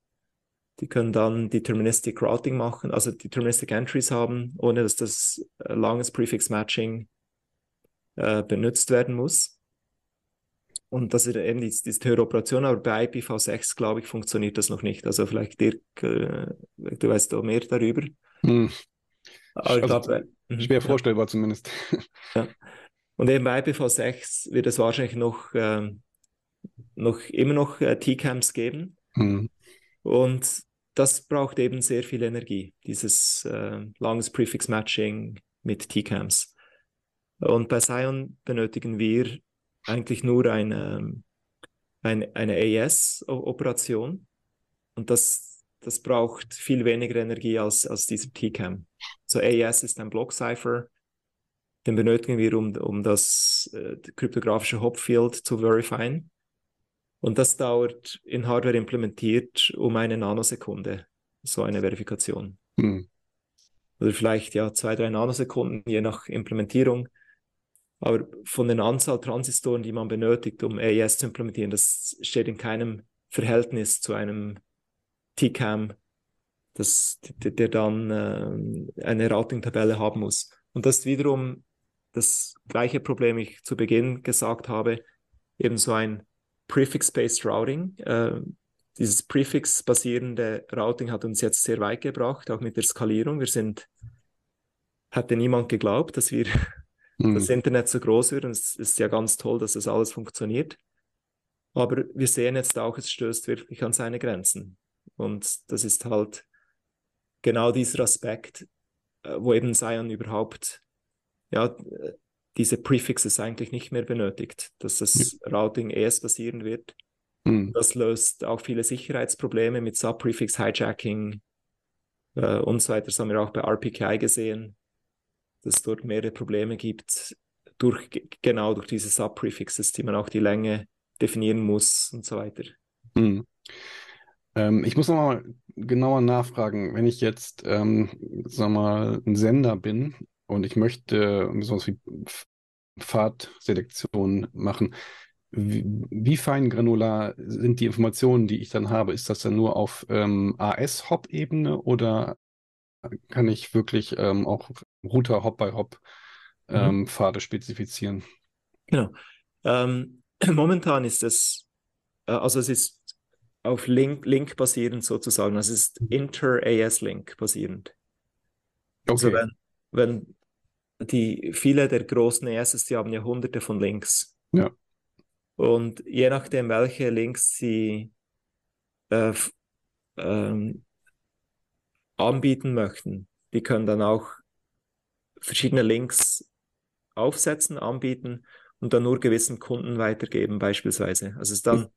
Die können dann Deterministic Routing machen, also Deterministic Entries haben, ohne dass das äh, langes Prefix Matching äh, benutzt werden muss. Und das ist eben die, diese höhere Operation, aber bei IPv6, glaube ich, funktioniert das noch nicht. Also vielleicht Dirk, äh, du weißt auch mehr darüber. Hm. Aber ich also, glaube, äh, schwer ja. vorstellbar zumindest. Ja. Und eben bei IPv6 wird es wahrscheinlich noch, ähm, noch immer noch äh, T-Cams geben. Hm. Und das braucht eben sehr viel Energie, dieses äh, langes Prefix Matching mit T-Cams. Und bei Sion benötigen wir eigentlich nur eine, eine, eine AES-Operation. Und das, das braucht viel weniger Energie als, als dieser TCAM. So AES ist ein Block-Cipher. Den benötigen wir, um, um das äh, kryptografische Hopfield zu verifizieren. Und das dauert in Hardware implementiert um eine Nanosekunde, so eine Verifikation. Hm. Oder vielleicht ja zwei, drei Nanosekunden, je nach Implementierung. Aber von den Anzahl Transistoren, die man benötigt, um AES zu implementieren, das steht in keinem Verhältnis zu einem TCAM, das, der dann äh, eine Routing-Tabelle haben muss. Und das ist wiederum das gleiche Problem, ich zu Beginn gesagt habe, eben so ein Prefix-Based Routing. Äh, dieses Prefix-basierende Routing hat uns jetzt sehr weit gebracht, auch mit der Skalierung. Wir sind, hatte niemand geglaubt, dass wir mhm. das Internet so groß wird. Und es ist ja ganz toll, dass das alles funktioniert. Aber wir sehen jetzt auch, es stößt wirklich an seine Grenzen. Und das ist halt genau dieser Aspekt, äh, wo eben Sion überhaupt ja, diese Prefixes eigentlich nicht mehr benötigt, dass das ja. Routing ES basieren wird. Mhm. Das löst auch viele Sicherheitsprobleme mit Subprefix-Hijacking äh, und so weiter. Das haben wir auch bei RPKI gesehen, dass es dort mehrere Probleme gibt, durch, genau durch diese Subprefixes, die man auch die Länge definieren muss und so weiter. Mhm. Ähm, ich muss nochmal genauer nachfragen, wenn ich jetzt, ähm, sag mal, ein Sender bin und ich möchte sowas wie Pfadselektion machen, wie, wie, fein granular sind die Informationen, die ich dann habe? Ist das dann nur auf ähm, AS-Hop-Ebene oder kann ich wirklich ähm, auch Router Hop-by-Hop mhm. ähm, Pfade spezifizieren? Genau. Ähm, momentan ist es, äh, also es ist auf Link, Link basierend sozusagen. Also es ist Inter-AS-Link basierend. Also okay. Also wenn, wenn die viele der großen ESs, die haben ja hunderte von Links. Ja. Und je nachdem, welche Links sie äh, ähm, anbieten möchten, die können dann auch verschiedene Links aufsetzen, anbieten und dann nur gewissen Kunden weitergeben, beispielsweise. Also es ist dann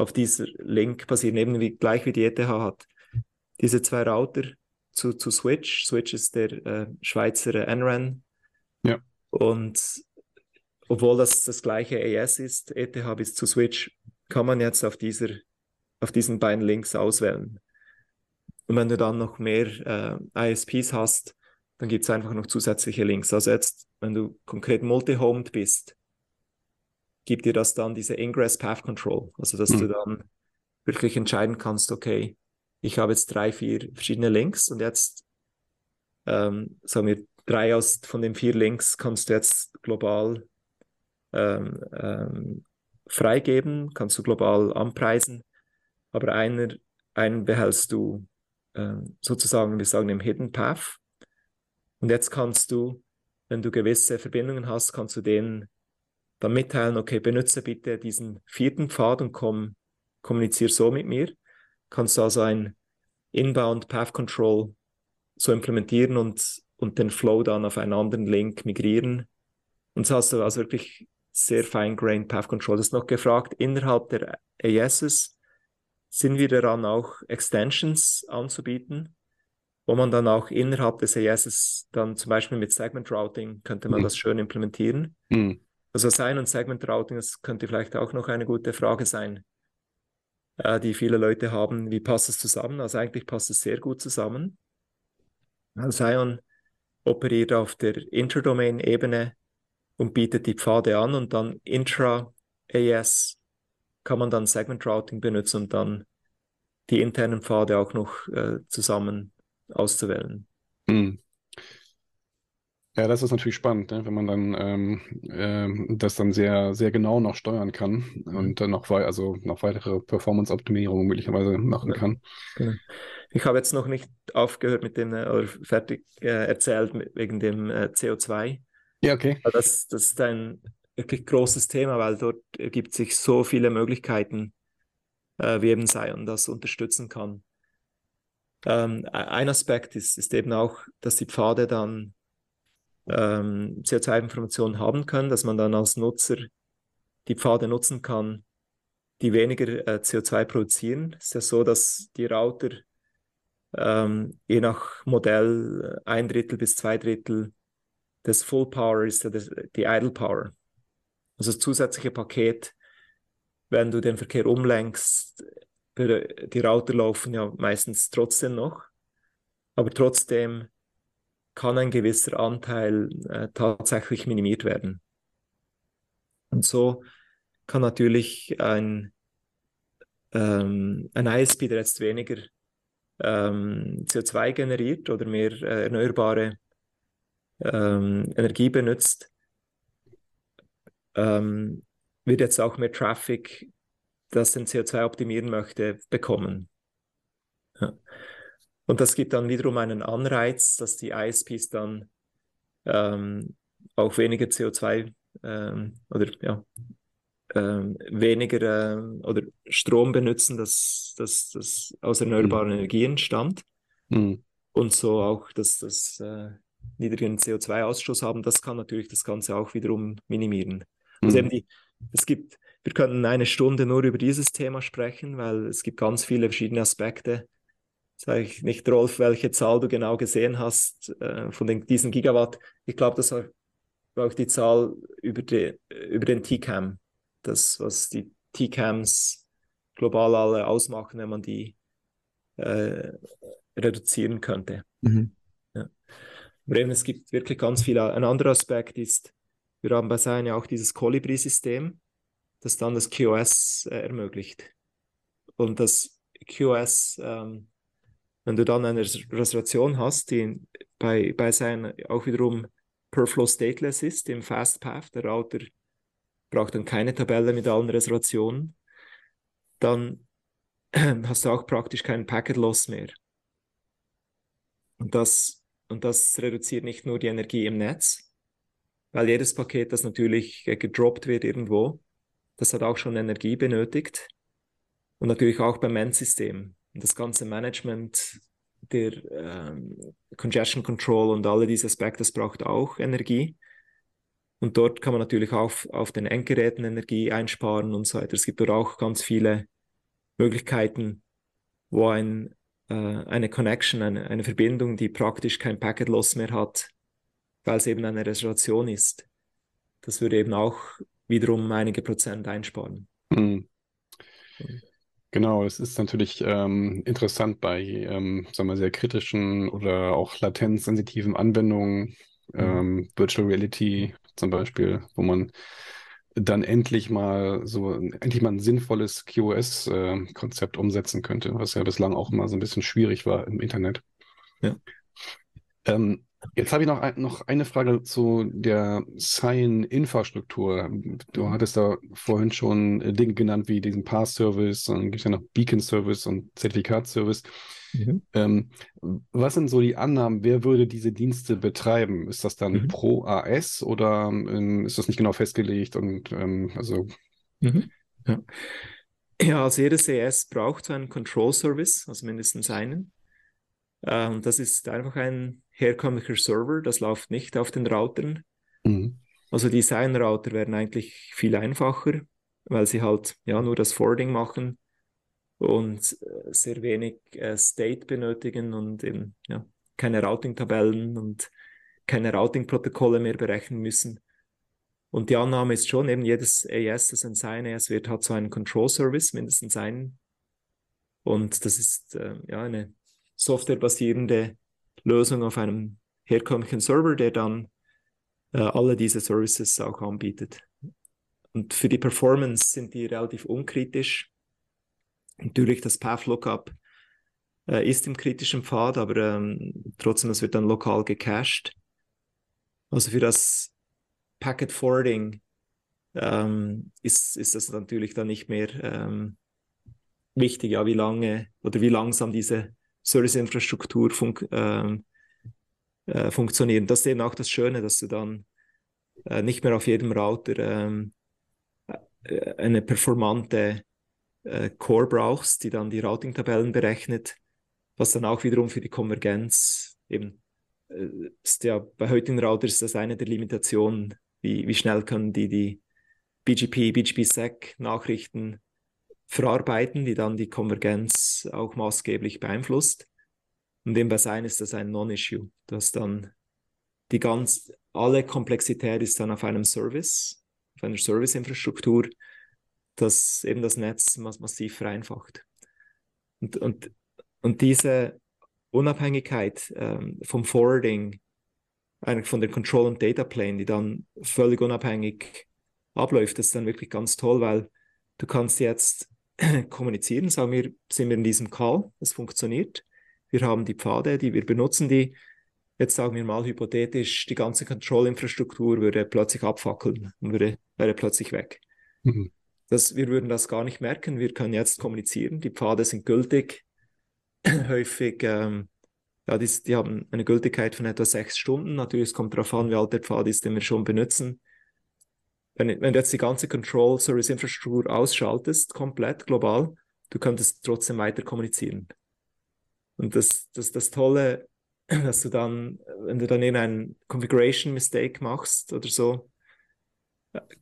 auf dieser Link basieren, eben wie, gleich wie die ETH hat. Diese zwei Router zu, zu Switch. Switch ist der äh, Schweizer NRAN. Ja. Und obwohl das das gleiche AS ist, ETH bis zu Switch, kann man jetzt auf, dieser, auf diesen beiden Links auswählen. Und wenn du dann noch mehr äh, ISPs hast, dann gibt es einfach noch zusätzliche Links. Also jetzt, wenn du konkret multi-homed bist, gibt dir das dann diese Ingress Path Control. Also, dass mhm. du dann wirklich entscheiden kannst, okay, ich habe jetzt drei, vier verschiedene Links und jetzt, ähm, sagen wir, drei aus von den vier Links kannst du jetzt global ähm, ähm, freigeben, kannst du global anpreisen, aber einer, einen behältst du ähm, sozusagen, wir sagen im Hidden Path. Und jetzt kannst du, wenn du gewisse Verbindungen hast, kannst du den dann mitteilen, okay, benutze bitte diesen vierten Pfad und komm, kommuniziere so mit mir. Kannst du also ein Inbound Path Control so implementieren und, und den Flow dann auf einen anderen Link migrieren. Und so hast du also wirklich sehr fine-grained Path Control. Das ist noch gefragt, innerhalb der ASs sind wir daran, auch Extensions anzubieten, wo man dann auch innerhalb des ASs dann zum Beispiel mit Segment Routing könnte man mhm. das schön implementieren. Mhm. Also Sein- und Segment-Routing, das könnte vielleicht auch noch eine gute Frage sein, äh, die viele Leute haben. Wie passt es zusammen? Also eigentlich passt es sehr gut zusammen. Also Sion operiert auf der Interdomain-Ebene und bietet die Pfade an und dann intra-AS kann man dann Segment-Routing benutzen und dann die internen Pfade auch noch äh, zusammen auszuwählen. Mhm. Ja, das ist natürlich spannend, ne? wenn man dann ähm, ähm, das dann sehr, sehr genau noch steuern kann mhm. und dann noch, wei also noch weitere Performance-Optimierungen möglicherweise machen kann. Genau. Ich habe jetzt noch nicht aufgehört mit dem, äh, oder fertig äh, erzählt mit, wegen dem äh, CO2. Ja, okay. Das, das ist ein wirklich großes Thema, weil dort ergibt sich so viele Möglichkeiten, äh, wie eben Sion das unterstützen kann. Ähm, ein Aspekt ist, ist eben auch, dass die Pfade dann ähm, CO2-Informationen haben können, dass man dann als Nutzer die Pfade nutzen kann, die weniger äh, CO2 produzieren. Es ist ja so, dass die Router ähm, je nach Modell ein Drittel bis zwei Drittel des Full Power ist das, die Idle Power. Also das zusätzliche Paket wenn du den Verkehr umlenkst, die Router laufen ja meistens trotzdem noch, aber trotzdem kann ein gewisser Anteil äh, tatsächlich minimiert werden. Und so kann natürlich ein, ähm, ein ISP, der jetzt weniger ähm, CO2 generiert oder mehr äh, erneuerbare ähm, Energie benutzt, ähm, wird jetzt auch mehr Traffic, das den CO2 optimieren möchte, bekommen. Ja. Und das gibt dann wiederum einen Anreiz, dass die ISPs dann ähm, auch weniger CO2 ähm, oder ja, ähm, weniger ähm, oder Strom benutzen, das, das, das aus erneuerbaren mhm. Energien stammt. Mhm. Und so auch, dass das äh, niedrigen CO2-Ausstoß haben, das kann natürlich das Ganze auch wiederum minimieren. Also mhm. eben die, es gibt, wir könnten eine Stunde nur über dieses Thema sprechen, weil es gibt ganz viele verschiedene Aspekte. Sage ich nicht, Rolf, welche Zahl du genau gesehen hast äh, von den, diesen Gigawatt. Ich glaube, das war auch die Zahl über, die, über den TCAM. Das, was die TCAMs global alle ausmachen, wenn man die äh, reduzieren könnte. Mhm. Ja. Aber eben, es gibt wirklich ganz viel. Ein anderer Aspekt ist, wir haben bei Sein ja auch dieses Colibri-System, das dann das QoS äh, ermöglicht. Und das QoS, ähm, wenn du dann eine Reservation hast, die bei, bei Sein auch wiederum per Flow stateless ist, im Fastpath, der Router braucht dann keine Tabelle mit allen Reservationen, dann hast du auch praktisch keinen Packet Loss mehr. Und das, und das reduziert nicht nur die Energie im Netz, weil jedes Paket, das natürlich gedroppt wird irgendwo, das hat auch schon Energie benötigt. Und natürlich auch beim Man-System. Das ganze Management der ähm, Congestion Control und alle diese Aspekte, das braucht auch Energie. Und dort kann man natürlich auch auf den Endgeräten Energie einsparen und so weiter. Es gibt dort auch ganz viele Möglichkeiten, wo ein, äh, eine Connection, eine, eine Verbindung, die praktisch kein Packet Loss mehr hat, weil es eben eine Reservation ist. Das würde eben auch wiederum einige Prozent einsparen. Hm. Genau, es ist natürlich ähm, interessant bei ähm, sagen wir, sehr kritischen oder auch latenzsensitiven Anwendungen, mhm. ähm, Virtual Reality zum Beispiel, wo man dann endlich mal so endlich mal ein sinnvolles QoS-Konzept äh, umsetzen könnte, was ja bislang auch mal so ein bisschen schwierig war im Internet. Ja. Ähm, Jetzt habe ich noch, noch eine Frage zu der Sign-Infrastruktur. Du hattest da vorhin schon äh, Dinge genannt wie diesen Pass-Service, dann gibt es ja noch Beacon-Service und Zertifikat-Service. Mhm. Ähm, was sind so die Annahmen? Wer würde diese Dienste betreiben? Ist das dann mhm. pro AS oder ähm, ist das nicht genau festgelegt? Und ähm, also. Mhm. Ja. ja, also jedes AS braucht so einen Control-Service, also mindestens einen. Und das ist einfach ein herkömmlicher Server, das läuft nicht auf den Routern. Mhm. Also Design-Router werden eigentlich viel einfacher, weil sie halt ja nur das Forwarding machen und äh, sehr wenig äh, State benötigen und eben ja, keine Routing-Tabellen und keine Routing-Protokolle mehr berechnen müssen. Und die Annahme ist schon, eben jedes AS, das ein Sign AS wird, hat so einen Control-Service, mindestens einen. Und das ist äh, ja eine softwarebasierende Lösung auf einem herkömmlichen Server, der dann äh, alle diese Services auch anbietet. Und für die Performance sind die relativ unkritisch. Natürlich das Path Lookup äh, ist im kritischen Pfad, aber ähm, trotzdem, es wird dann lokal gecached. Also für das Packet Forwarding ähm, ist, ist das natürlich dann nicht mehr ähm, wichtig, ja, wie lange oder wie langsam diese Serviceinfrastruktur fun ähm, äh, funktionieren. Das ist eben auch das Schöne, dass du dann äh, nicht mehr auf jedem Router ähm, äh, eine performante äh, Core brauchst, die dann die Routing-Tabellen berechnet, was dann auch wiederum für die Konvergenz eben äh, ist ja bei heutigen Routers das eine der Limitationen, wie, wie schnell können die die BGP, BGP-SEC Nachrichten verarbeiten, die dann die Konvergenz auch maßgeblich beeinflusst. Und dem bei Sein ist das ein Non-Issue, dass dann die ganz, alle Komplexität ist dann auf einem Service, auf einer Serviceinfrastruktur, das eben das Netz massiv vereinfacht. Und, und, und diese Unabhängigkeit ähm, vom Forwarding, eigentlich von der Control- und Data Plane, die dann völlig unabhängig abläuft, das ist dann wirklich ganz toll, weil du kannst jetzt kommunizieren, sagen wir, sind wir in diesem Call, das funktioniert. Wir haben die Pfade, die wir benutzen, die jetzt sagen wir mal hypothetisch, die ganze Control-Infrastruktur würde plötzlich abfackeln und würde, wäre plötzlich weg. Mhm. Das, wir würden das gar nicht merken. Wir können jetzt kommunizieren. Die Pfade sind gültig. Häufig, ähm, ja, die, die, haben eine Gültigkeit von etwa sechs Stunden. Natürlich, es kommt darauf an, wie alt der Pfad ist, den wir schon benutzen. Wenn, wenn du jetzt die ganze Control-Service-Infrastruktur ausschaltest, komplett global, du könntest trotzdem weiter kommunizieren. Und das, das, das Tolle, dass du dann, wenn du dann irgendeinen Configuration Mistake machst oder so,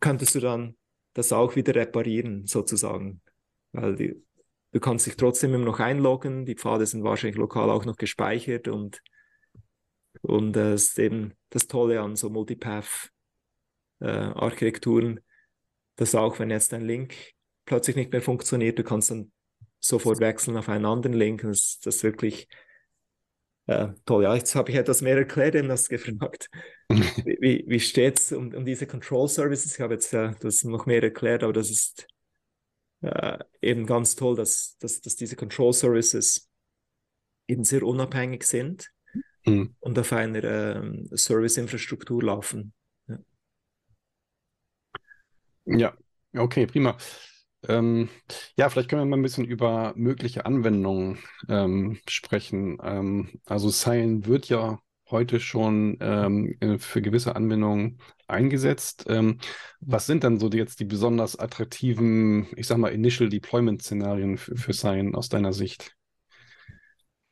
könntest du dann das auch wieder reparieren, sozusagen. Weil die, du kannst dich trotzdem immer noch einloggen, die Pfade sind wahrscheinlich lokal auch noch gespeichert und, und äh, das ist eben das Tolle an so Multipath-Architekturen, äh, dass auch wenn jetzt ein Link plötzlich nicht mehr funktioniert, du kannst dann sofort wechseln auf einen anderen Link. Das, das ist wirklich äh, toll. Ja, jetzt habe ich etwas mehr erklärt, eben das gefragt. wie, wie steht es um, um diese Control Services? Ich habe jetzt äh, das noch mehr erklärt, aber das ist äh, eben ganz toll, dass, dass, dass diese Control Services eben sehr unabhängig sind mhm. und auf einer äh, Service-Infrastruktur laufen. Ja. okay, prima. Ähm, ja, vielleicht können wir mal ein bisschen über mögliche Anwendungen ähm, sprechen. Ähm, also Cyan wird ja heute schon ähm, äh, für gewisse Anwendungen eingesetzt. Ähm, was sind dann so jetzt die besonders attraktiven, ich sag mal, Initial Deployment-Szenarien für, für Cyan aus deiner Sicht?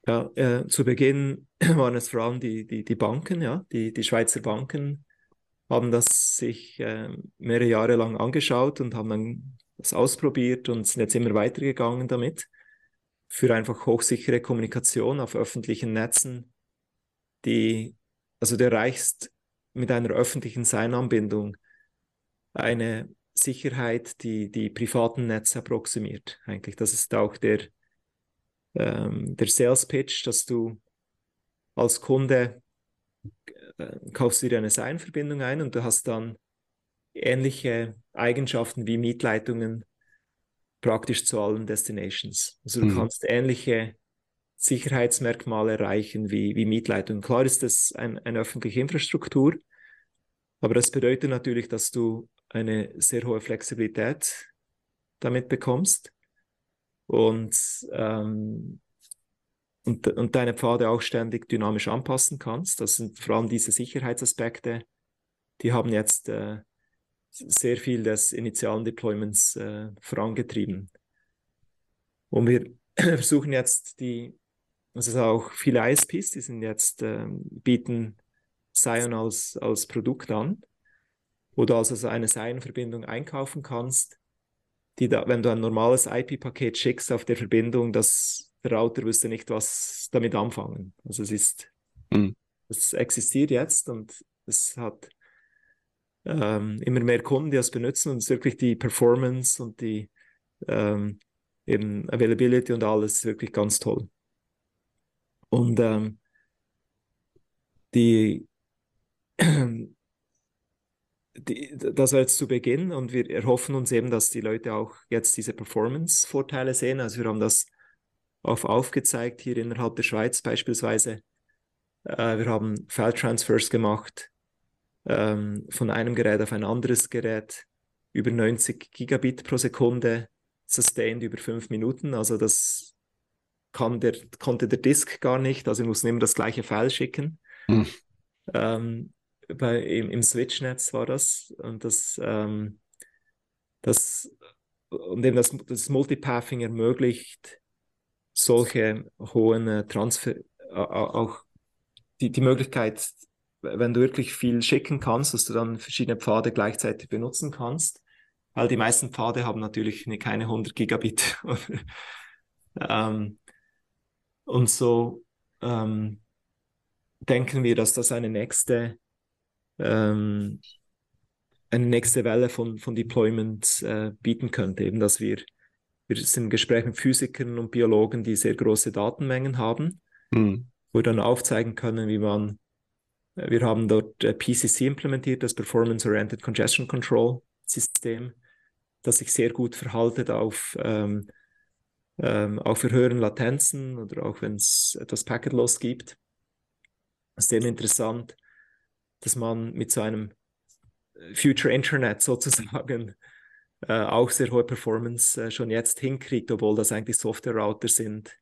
Ja, äh, zu Beginn waren es vor allem die, die, die Banken, ja, die, die Schweizer Banken haben das sich äh, mehrere Jahre lang angeschaut und haben dann das ausprobiert und sind jetzt immer weitergegangen damit für einfach hochsichere Kommunikation auf öffentlichen Netzen die, also du erreichst mit einer öffentlichen Seinanbindung eine Sicherheit, die die privaten Netze approximiert. Eigentlich, das ist auch der, ähm, der Sales Pitch, dass du als Kunde äh, kaufst dir eine Seinverbindung ein und du hast dann ähnliche Eigenschaften wie Mietleitungen praktisch zu allen Destinations. Also du mhm. kannst ähnliche Sicherheitsmerkmale erreichen wie, wie Mietleitungen. Klar ist das ein, eine öffentliche Infrastruktur, aber das bedeutet natürlich, dass du eine sehr hohe Flexibilität damit bekommst und, ähm, und, und deine Pfade auch ständig dynamisch anpassen kannst. Das sind vor allem diese Sicherheitsaspekte, die haben jetzt äh, sehr viel des initialen Deployments äh, vorangetrieben. Und wir versuchen jetzt die also auch viele ISPs, die sind jetzt, ähm, bieten Sion als, als Produkt an, wo du also eine Sion-Verbindung einkaufen kannst, die da, wenn du ein normales IP-Paket schickst auf der Verbindung, das der Router wüsste nicht, was damit anfangen. Also es ist, mhm. es existiert jetzt und es hat ähm, immer mehr Kunden, die das benutzen und es ist wirklich die Performance und die ähm, eben Availability und alles wirklich ganz toll. Und ähm, die, die, das war jetzt zu Beginn und wir erhoffen uns eben, dass die Leute auch jetzt diese Performance-Vorteile sehen. Also wir haben das auf aufgezeigt hier innerhalb der Schweiz beispielsweise. Äh, wir haben File-Transfers gemacht ähm, von einem Gerät auf ein anderes Gerät über 90 Gigabit pro Sekunde, sustained über fünf Minuten. Also das der, konnte der Disk gar nicht, also wir mussten immer das gleiche File schicken. Hm. Ähm, bei, im, im Switch-Netz war das und das, ähm, das und eben das, das Multipathing ermöglicht solche hohen äh, Transfer, auch die, die Möglichkeit, wenn du wirklich viel schicken kannst, dass du dann verschiedene Pfade gleichzeitig benutzen kannst, weil die meisten Pfade haben natürlich keine 100 Gigabit. ähm, und so ähm, denken wir, dass das eine nächste, ähm, eine nächste Welle von, von Deployments äh, bieten könnte. Eben, dass wir, wir sind im Gespräch mit Physikern und Biologen, die sehr große Datenmengen haben, mhm. wo wir dann aufzeigen können, wie man, äh, wir haben dort äh, PCC implementiert, das Performance Oriented Congestion Control System, das sich sehr gut verhaltet auf, ähm, ähm, auch für höheren Latenzen oder auch wenn es etwas Packet Loss gibt. Sehr interessant, dass man mit so einem Future Internet sozusagen äh, auch sehr hohe Performance äh, schon jetzt hinkriegt, obwohl das eigentlich Software-Router sind,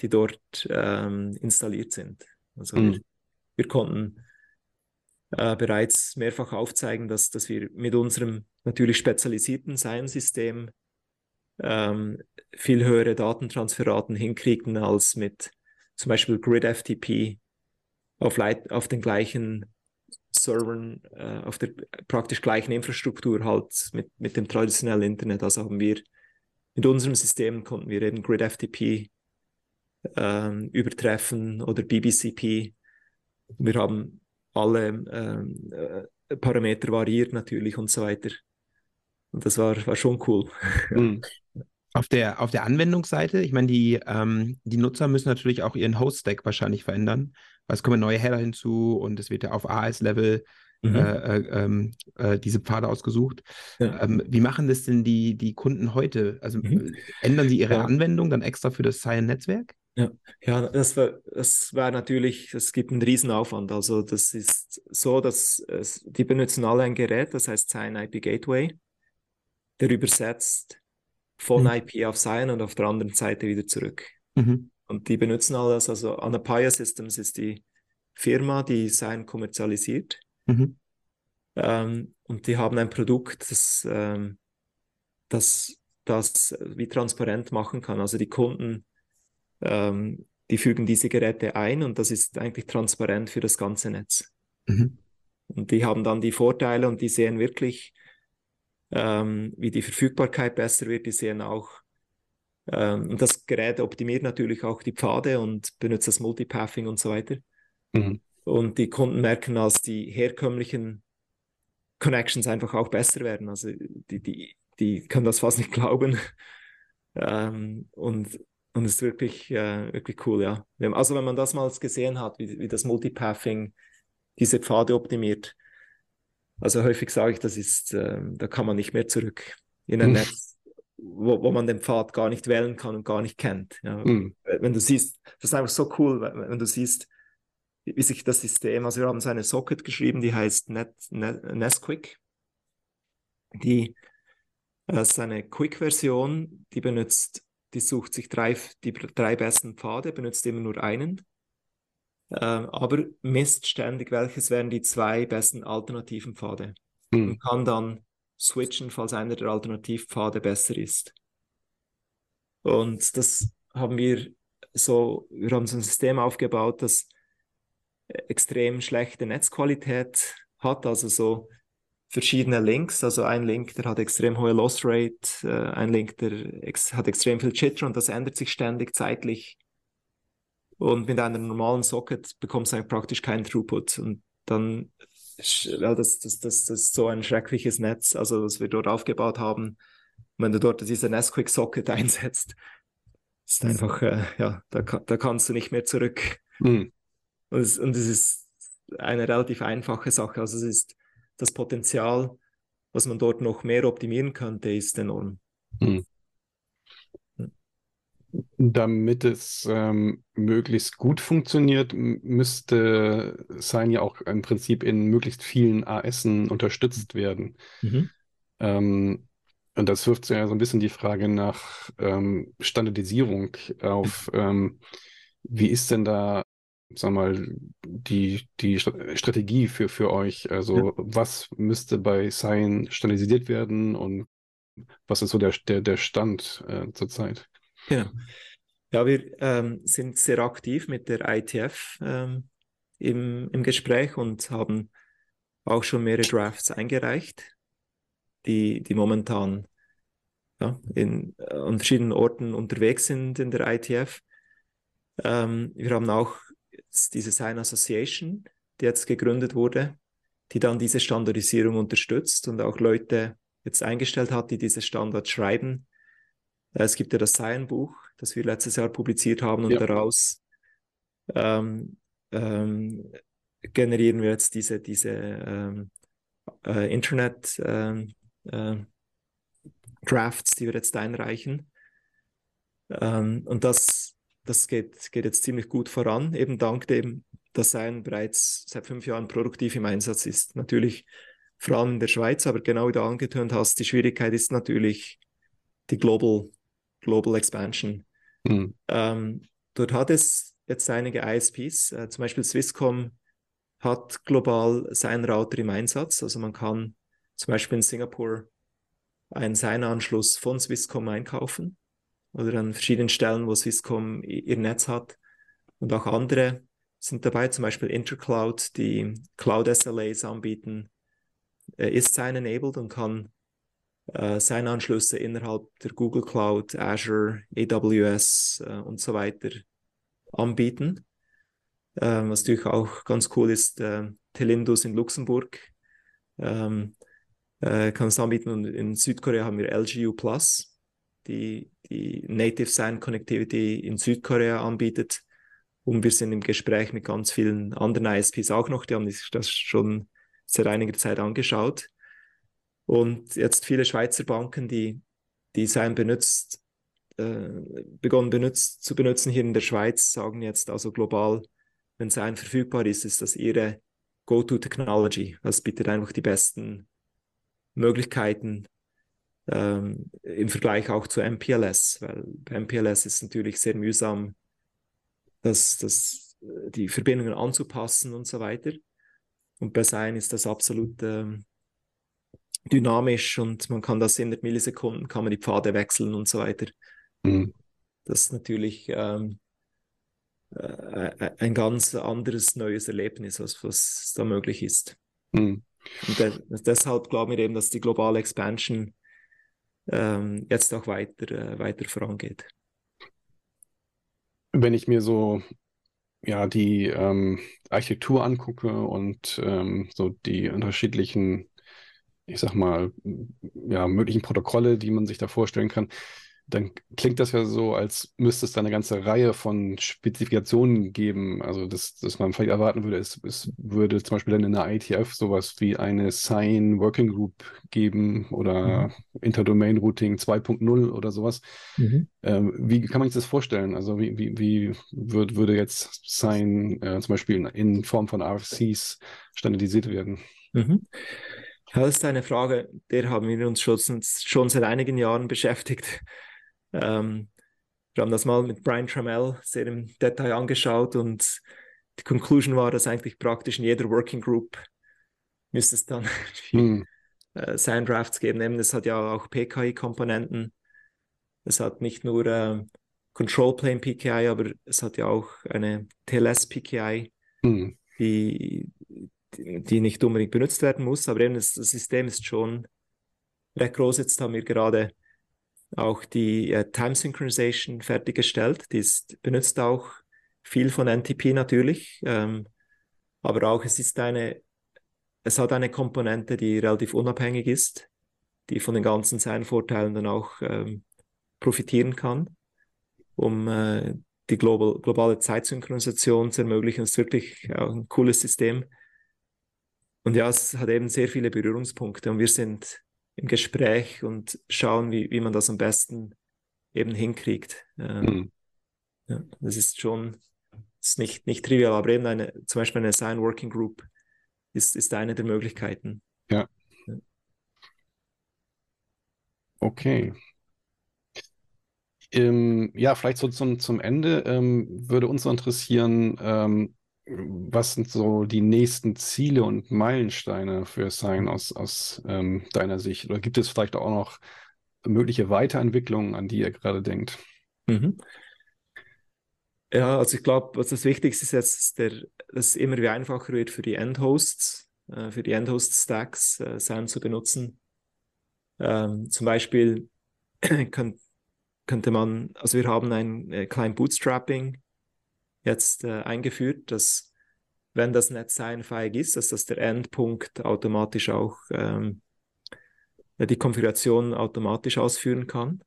die dort ähm, installiert sind. Also mhm. wir, wir, konnten äh, bereits mehrfach aufzeigen, dass, dass wir mit unserem natürlich spezialisierten Science-System ähm, viel höhere Datentransferraten hinkriegen als mit zum Beispiel GridFTP auf, Leit auf den gleichen Servern äh, auf der praktisch gleichen Infrastruktur halt mit, mit dem traditionellen Internet. Also haben wir mit unserem System konnten wir eben GridFTP ähm, übertreffen oder BBCP. Wir haben alle ähm, äh, Parameter variiert natürlich und so weiter. Und das war, war schon cool. Mhm. Auf der, auf der Anwendungsseite, ich meine, die, ähm, die Nutzer müssen natürlich auch ihren Host-Stack wahrscheinlich verändern es kommen neue Header hinzu und es wird ja auf AS-Level mhm. äh, äh, ähm, äh, diese Pfade ausgesucht. Ja. Ähm, wie machen das denn die, die Kunden heute? Also mhm. ändern sie ihre ja. Anwendung dann extra für das Cyan-Netzwerk? Ja, ja das war, das war natürlich, es gibt einen Riesenaufwand. Also das ist so, dass es, die benutzen alle ein Gerät, das heißt Cyan IP Gateway, der übersetzt von mhm. IP auf Cyan und auf der anderen Seite wieder zurück. Mhm. Und die benutzen alles. Also Anapaya Systems ist die Firma, die Sein kommerzialisiert. Mhm. Ähm, und die haben ein Produkt, das, ähm, das das wie transparent machen kann. Also die Kunden, ähm, die fügen diese Geräte ein und das ist eigentlich transparent für das ganze Netz. Mhm. Und die haben dann die Vorteile und die sehen wirklich, ähm, wie die Verfügbarkeit besser wird. Die sehen auch, ähm, und das Gerät optimiert natürlich auch die Pfade und benutzt das Multipathing und so weiter. Mhm. Und die Kunden merken, dass die herkömmlichen Connections einfach auch besser werden. Also die, die, die können das fast nicht glauben. ähm, und, und es ist wirklich, äh, wirklich cool, ja. Also wenn man das mal gesehen hat, wie, wie das Multipathing diese Pfade optimiert, also häufig sage ich, das ist, äh, da kann man nicht mehr zurück in ein mhm. Netz wo, wo man den Pfad gar nicht wählen kann und gar nicht kennt. Ja. Mhm. Wenn du siehst, das ist einfach so cool, wenn, wenn du siehst, wie sich das System, also wir haben so eine Socket geschrieben, die heißt Net, Net, Nesquick. Die äh, ist eine Quick-Version, die benutzt, die sucht sich drei, die drei besten Pfade, benutzt immer nur einen, äh, aber misst ständig, welches wären die zwei besten alternativen Pfade. Mhm. Und kann dann switchen, falls einer der Alternativpfade besser ist. Und das haben wir so, wir haben so ein System aufgebaut, das extrem schlechte Netzqualität hat, also so verschiedene Links, also ein Link, der hat extrem hohe Loss Rate, äh, ein Link, der ex hat extrem viel Jitter und das ändert sich ständig zeitlich. Und mit einer normalen Socket bekommst du praktisch keinen Throughput. Und dann das, das, das, das ist so ein schreckliches Netz, also was wir dort aufgebaut haben. wenn du dort diese Nesquik Socket einsetzt, ist einfach, äh, ja, da, da kannst du nicht mehr zurück. Mhm. Und, es, und es ist eine relativ einfache Sache. Also es ist das Potenzial, was man dort noch mehr optimieren könnte, ist enorm. Mhm damit es ähm, möglichst gut funktioniert, müsste Sign ja auch im Prinzip in möglichst vielen ASen unterstützt werden. Mhm. Ähm, und das wirft ja so ein bisschen die Frage nach ähm, Standardisierung auf. Ähm, wie ist denn da, sag mal, die, die Strategie für, für euch? Also, ja. was müsste bei Sign standardisiert werden und was ist so der, der, der Stand äh, zurzeit? Genau. Ja, wir ähm, sind sehr aktiv mit der ITF ähm, im, im Gespräch und haben auch schon mehrere Drafts eingereicht, die, die momentan ja, in, äh, an verschiedenen Orten unterwegs sind in der ITF. Ähm, wir haben auch diese Sign Association, die jetzt gegründet wurde, die dann diese Standardisierung unterstützt und auch Leute jetzt eingestellt hat, die diese Standards schreiben. Es gibt ja das Cyan-Buch, das wir letztes Jahr publiziert haben und ja. daraus ähm, ähm, generieren wir jetzt diese, diese ähm, äh, Internet ähm, äh, Drafts, die wir jetzt einreichen. Ähm, und das, das geht, geht jetzt ziemlich gut voran, eben dank dem, dass Sein bereits seit fünf Jahren produktiv im Einsatz ist. Natürlich vor allem in der Schweiz, aber genau wie du angetönt hast, die Schwierigkeit ist natürlich die Global, Global Expansion. Mhm. Ähm, dort hat es jetzt einige ISPs, äh, zum Beispiel Swisscom hat global seinen Router im Einsatz. Also man kann zum Beispiel in Singapur einen Sein-Anschluss von Swisscom einkaufen oder an verschiedenen Stellen, wo Swisscom ihr Netz hat. Und auch andere sind dabei, zum Beispiel Intercloud, die Cloud SLAs anbieten, ist Sign-enabled und kann äh, Sign-Anschlüsse innerhalb der Google Cloud, Azure, AWS äh, und so weiter anbieten. Ähm, was natürlich auch ganz cool ist, äh, Telindus in Luxemburg ähm, äh, kann es anbieten und in Südkorea haben wir LGU Plus, die die Native Sign Connectivity in Südkorea anbietet. Und wir sind im Gespräch mit ganz vielen anderen ISPs auch noch, die haben sich das schon seit einiger Zeit angeschaut. Und jetzt viele Schweizer Banken, die, die Sign benutzt, äh, begonnen benutzt, zu benutzen hier in der Schweiz, sagen jetzt also global, wenn Sign verfügbar ist, ist das ihre Go-To-Technology. Das bietet einfach die besten Möglichkeiten ähm, im Vergleich auch zu MPLS, weil MPLS ist natürlich sehr mühsam, das, das, die Verbindungen anzupassen und so weiter. Und bei Sein ist das absolut ähm, dynamisch und man kann das in Millisekunden, kann man die Pfade wechseln und so weiter. Mhm. Das ist natürlich ähm, äh, ein ganz anderes neues Erlebnis, was, was da möglich ist. Mhm. Und de deshalb glauben wir eben, dass die globale Expansion ähm, jetzt auch weiter, äh, weiter vorangeht. Wenn ich mir so ja, die ähm, Architektur angucke und ähm, so die unterschiedlichen, ich sag mal, ja, möglichen Protokolle, die man sich da vorstellen kann, dann klingt das ja so, als müsste es da eine ganze Reihe von Spezifikationen geben. Also, das, dass man vielleicht erwarten würde, es, es würde zum Beispiel dann in der ITF sowas wie eine Sign Working Group geben oder mhm. Interdomain Routing 2.0 oder sowas. Mhm. Ähm, wie kann man sich das vorstellen? Also, wie, wie, wie würd, würde jetzt Sign äh, zum Beispiel in, in, Form von RFCs standardisiert werden? Mhm. Das ist eine Frage, der haben wir uns schon, schon seit einigen Jahren beschäftigt. Ähm, wir haben das mal mit Brian Trammell sehr im Detail angeschaut und die Conclusion war, dass eigentlich praktisch in jeder Working Group müsste es dann hm. äh, Sign Drafts geben. Es hat ja auch PKI-Komponenten. Es hat nicht nur äh, Control Plane PKI, aber es hat ja auch eine TLS PKI, hm. die, die nicht unbedingt benutzt werden muss. Aber eben das, das System ist schon recht groß. Jetzt haben wir gerade auch die äh, Time Synchronization fertiggestellt. Die ist, benutzt auch viel von NTP natürlich, ähm, aber auch es ist eine, es hat eine Komponente, die relativ unabhängig ist, die von den ganzen seinen Vorteilen dann auch ähm, profitieren kann, um äh, die global, globale Zeitsynchronisation zu ermöglichen. Das ist wirklich auch ein cooles System. Und ja, es hat eben sehr viele Berührungspunkte und wir sind im Gespräch und schauen, wie, wie man das am besten eben hinkriegt. Ähm, mhm. ja, das ist schon ist nicht, nicht trivial, aber eben eine, zum Beispiel eine Sign Working Group ist, ist eine der Möglichkeiten. Ja. ja. Okay. Ähm, ja, vielleicht so zum, zum Ende ähm, würde uns interessieren, ähm, was sind so die nächsten Ziele und Meilensteine für Sign aus, aus ähm, deiner Sicht? Oder gibt es vielleicht auch noch mögliche Weiterentwicklungen, an die ihr gerade denkt? Mhm. Ja, also ich glaube, was das Wichtigste ist jetzt, der, dass es immer wie einfacher wird für die Endhosts, äh, für die Endhost-Stacks äh, Sign zu benutzen. Ähm, zum Beispiel könnt, könnte man, also wir haben ein äh, kleines Bootstrapping jetzt äh, eingeführt, das wenn das Netz seinfähig ist, dass das der Endpunkt automatisch auch ähm, die Konfiguration automatisch ausführen kann.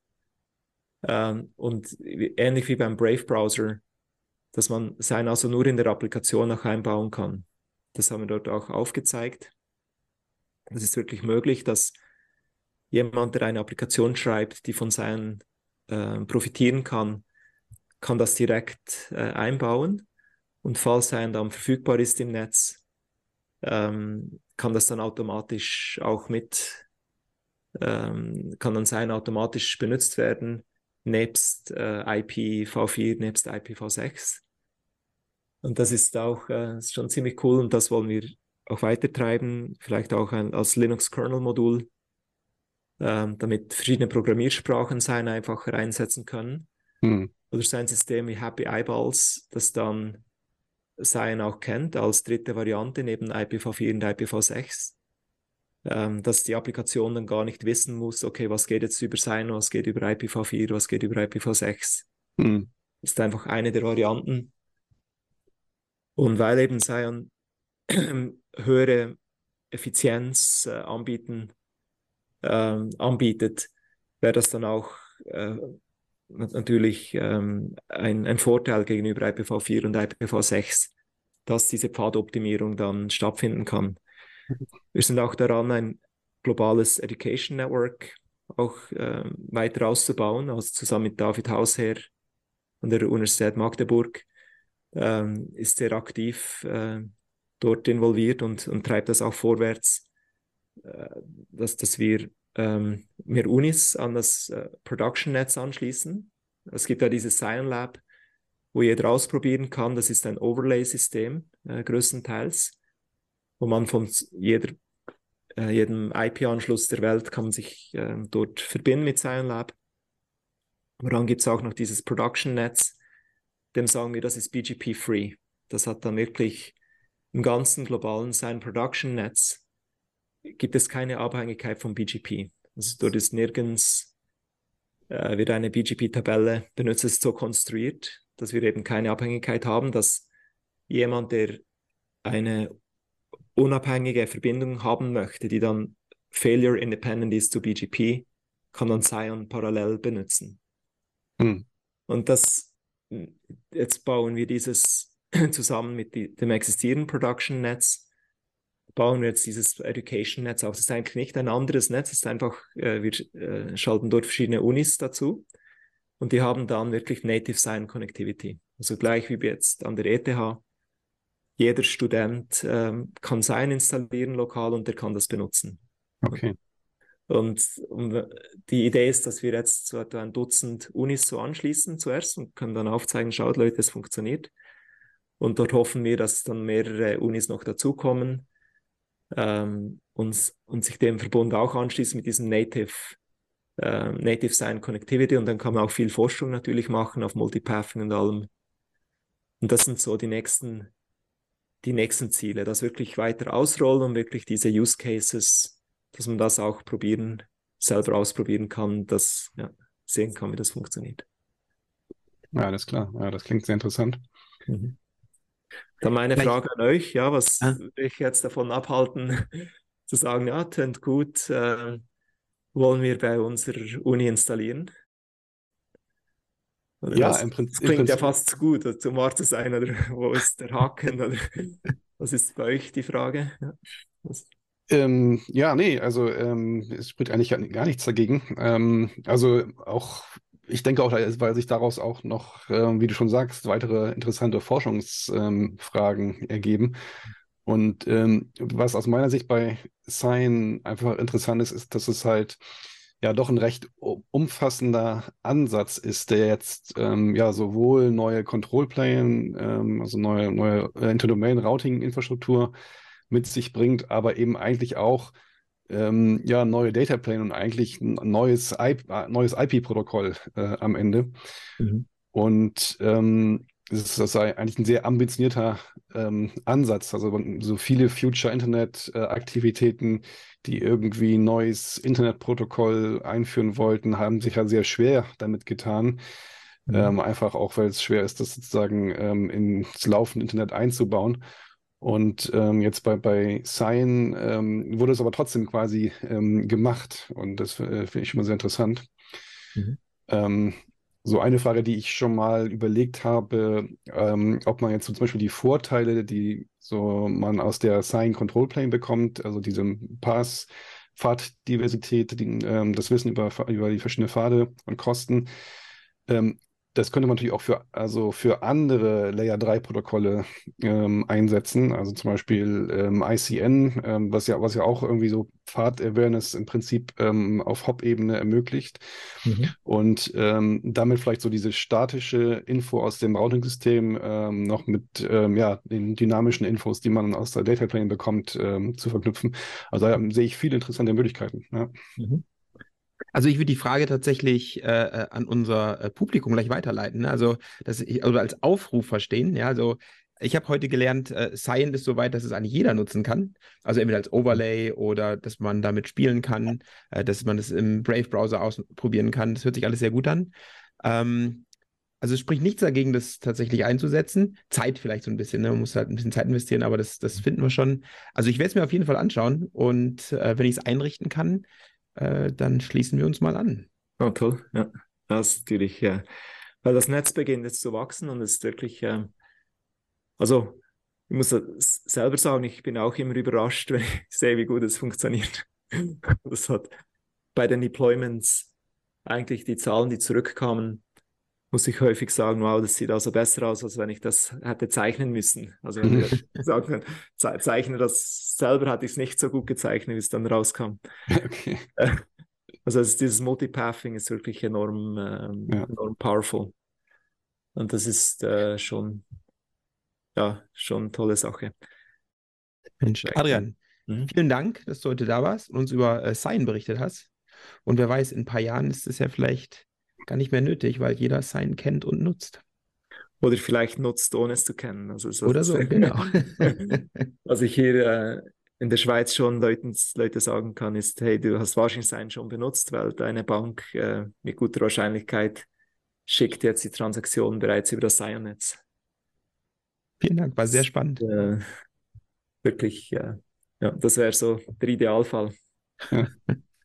Ähm, und ähnlich wie beim Brave-Browser, dass man sein also nur in der Applikation auch einbauen kann. Das haben wir dort auch aufgezeigt. Es ist wirklich möglich, dass jemand, der eine Applikation schreibt, die von seinen äh, profitieren kann, kann das direkt äh, einbauen. Und falls sein dann verfügbar ist im Netz, ähm, kann das dann automatisch auch mit, ähm, kann dann sein automatisch benutzt werden, nebst äh, IPv4, nebst IPv6. Und das ist auch äh, ist schon ziemlich cool und das wollen wir auch weitertreiben, vielleicht auch ein, als Linux-Kernel-Modul, ähm, damit verschiedene Programmiersprachen sein einfacher einsetzen können. Hm. Oder sein System wie Happy Eyeballs, das dann sein auch kennt als dritte Variante neben IPv4 und IPv6, ähm, dass die Applikation dann gar nicht wissen muss, okay, was geht jetzt über sein, was geht über IPv4, was geht über IPv6. Hm. Ist einfach eine der Varianten. Und weil eben Sion höhere Effizienz äh, anbieten, äh, anbietet, wäre das dann auch äh, natürlich ähm, ein, ein Vorteil gegenüber IPv4 und IPv6, dass diese Pfadoptimierung dann stattfinden kann. Wir sind auch daran, ein globales Education Network auch äh, weiter auszubauen, also zusammen mit David Hausherr von der Universität Magdeburg ähm, ist sehr aktiv äh, dort involviert und, und treibt das auch vorwärts, äh, dass, dass wir ähm, mehr Unis an das äh, Production-Netz anschließen. Es gibt ja dieses Scion Lab, wo jeder ausprobieren kann. Das ist ein Overlay-System äh, größtenteils, wo man von jeder, äh, jedem IP-Anschluss der Welt kann sich äh, dort verbinden mit Scion Lab. Aber dann gibt es auch noch dieses Production-Netz, dem sagen wir, das ist BGP-free. Das hat dann wirklich im ganzen globalen Sign Production Netz gibt es keine Abhängigkeit vom BGP. Also dort ist nirgends äh, wird eine BGP-Tabelle benutzt, ist so konstruiert, dass wir eben keine Abhängigkeit haben, dass jemand, der eine unabhängige Verbindung haben möchte, die dann Failure Independent ist zu BGP, kann dann Sion parallel benutzen. Hm. Und das, jetzt bauen wir dieses zusammen mit die, dem existierenden Production Netz bauen wir jetzt dieses Education Netz auf. Das ist eigentlich nicht ein anderes Netz, es ist einfach, äh, wir äh, schalten dort verschiedene Unis dazu und die haben dann wirklich Native Sign Connectivity. Also gleich wie jetzt an der ETH. Jeder Student ähm, kann Sign installieren lokal und der kann das benutzen. Okay. Und, und, die Idee ist, dass wir jetzt so etwa ein Dutzend Unis so anschließen zuerst und können dann aufzeigen, schaut Leute, es funktioniert. Und dort hoffen wir, dass dann mehrere Unis noch dazukommen ähm, und, und sich dem Verbund auch anschließen mit diesem Native, äh, Native Sign Connectivity. Und dann kann man auch viel Forschung natürlich machen auf Multipathing und allem. Und das sind so die nächsten, die nächsten Ziele, das wirklich weiter ausrollen und wirklich diese Use Cases, dass man das auch probieren, selber ausprobieren kann, dass ja, sehen kann, wie das funktioniert. Ja, alles klar. Ja, das klingt sehr interessant. Mhm. Dann meine. Frage an euch, ja, was ah. will ich jetzt davon abhalten, zu sagen, ja, tönt gut, äh, wollen wir bei unserer Uni installieren? Oder ja, was, im Prinzip. Das klingt Prinzip. ja fast zu gut, um wahr zu sein, oder wo ist der Haken? Oder was ist bei euch die Frage? Ja, ähm, ja nee, also ähm, es spricht eigentlich gar nichts dagegen. Ähm, also auch ich denke auch, weil sich daraus auch noch, äh, wie du schon sagst, weitere interessante Forschungsfragen ähm, ergeben. Und ähm, was aus meiner Sicht bei Sign einfach interessant ist, ist, dass es halt ja doch ein recht umfassender Ansatz ist, der jetzt ähm, ja sowohl neue Control Plane, ähm, also neue, neue Interdomain-Routing-Infrastruktur mit sich bringt, aber eben eigentlich auch ähm, ja, neue Data Plane und eigentlich ein neues, IP, neues IP-Protokoll äh, am Ende. Mhm. Und ähm, das ist eigentlich ein sehr ambitionierter ähm, Ansatz. Also so viele Future-Internet-Aktivitäten, die irgendwie ein neues Internetprotokoll einführen wollten, haben sich ja sehr schwer damit getan. Mhm. Ähm, einfach auch, weil es schwer ist, das sozusagen ähm, ins laufende Internet einzubauen. Und ähm, jetzt bei, bei Cyan ähm, wurde es aber trotzdem quasi ähm, gemacht. Und das äh, finde ich mal sehr interessant. Mhm. Ähm, so eine Frage, die ich schon mal überlegt habe, ähm, ob man jetzt so zum Beispiel die Vorteile, die so man aus der Cyan Control Plane bekommt, also diese Pass, Fahrtdiversität, die, ähm, das Wissen über, über die verschiedenen Pfade und Kosten, ähm, das könnte man natürlich auch für, also für andere Layer 3 Protokolle ähm, einsetzen, also zum Beispiel ähm, ICN, ähm, was, ja, was ja auch irgendwie so Pfad-Awareness im Prinzip ähm, auf Hop-Ebene ermöglicht mhm. und ähm, damit vielleicht so diese statische Info aus dem Routing-System ähm, noch mit ja, den dynamischen Infos, die man aus der Data Plane bekommt, zu verknüpfen. Also da sehe ich viele interessante Möglichkeiten. Ja. Mhm. Also ich würde die Frage tatsächlich äh, äh, an unser äh, Publikum gleich weiterleiten. Ne? Also das also als Aufruf verstehen. Ja, also ich habe heute gelernt, äh, Cyan ist so weit, dass es eigentlich jeder nutzen kann. Also entweder als Overlay oder dass man damit spielen kann, äh, dass man es das im Brave-Browser ausprobieren kann. Das hört sich alles sehr gut an. Ähm, also es spricht nichts dagegen, das tatsächlich einzusetzen. Zeit vielleicht so ein bisschen, ne? man muss halt ein bisschen Zeit investieren, aber das, das finden wir schon. Also ich werde es mir auf jeden Fall anschauen und äh, wenn ich es einrichten kann, äh, dann schließen wir uns mal an. Oh, toll. Ja, das ist natürlich, ja. Weil das Netz beginnt jetzt zu wachsen und es ist wirklich, äh, also ich muss selber sagen, ich bin auch immer überrascht, wenn ich sehe, wie gut es funktioniert. das hat bei den Deployments eigentlich die Zahlen, die zurückkamen, muss ich häufig sagen, wow, das sieht also besser aus, als wenn ich das hätte zeichnen müssen. Also wenn wir sagen, ze zeichne das selber, hatte ich es nicht so gut gezeichnet, wie es dann rauskam. Okay. Also dieses Multipathing ist wirklich enorm, ähm, ja. enorm powerful. Und das ist äh, schon, ja, schon eine tolle Sache. Mensch, Adrian, mhm. vielen Dank, dass du heute da warst und uns über äh, Sign berichtet hast. Und wer weiß, in ein paar Jahren ist es ja vielleicht gar nicht mehr nötig, weil jeder Sign kennt und nutzt. Oder vielleicht nutzt, ohne es zu kennen. Also so Oder so, genau. Was ich hier äh, in der Schweiz schon Leuten, Leute sagen kann, ist, hey, du hast wahrscheinlich Sign schon benutzt, weil deine Bank äh, mit guter Wahrscheinlichkeit schickt jetzt die Transaktion bereits über das Sign-Netz. Vielen Dank, war sehr spannend. Äh, wirklich, ja, das wäre so der Idealfall.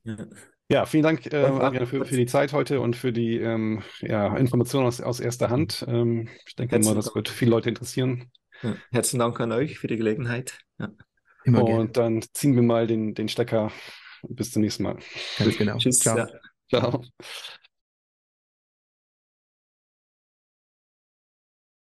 ja. Ja, vielen Dank, äh, Adrian, für, für, die Zeit heute und für die ähm, ja, Informationen aus, aus erster Hand. Ähm, ich denke Herzlichen mal, das wird viele Leute interessieren. Ja. Herzlichen Dank an euch für die Gelegenheit. Ja. und gerne. dann ziehen wir mal den, den Stecker. Bis zum nächsten Mal. Ganz genau. Tschüss. Ciao. Ciao.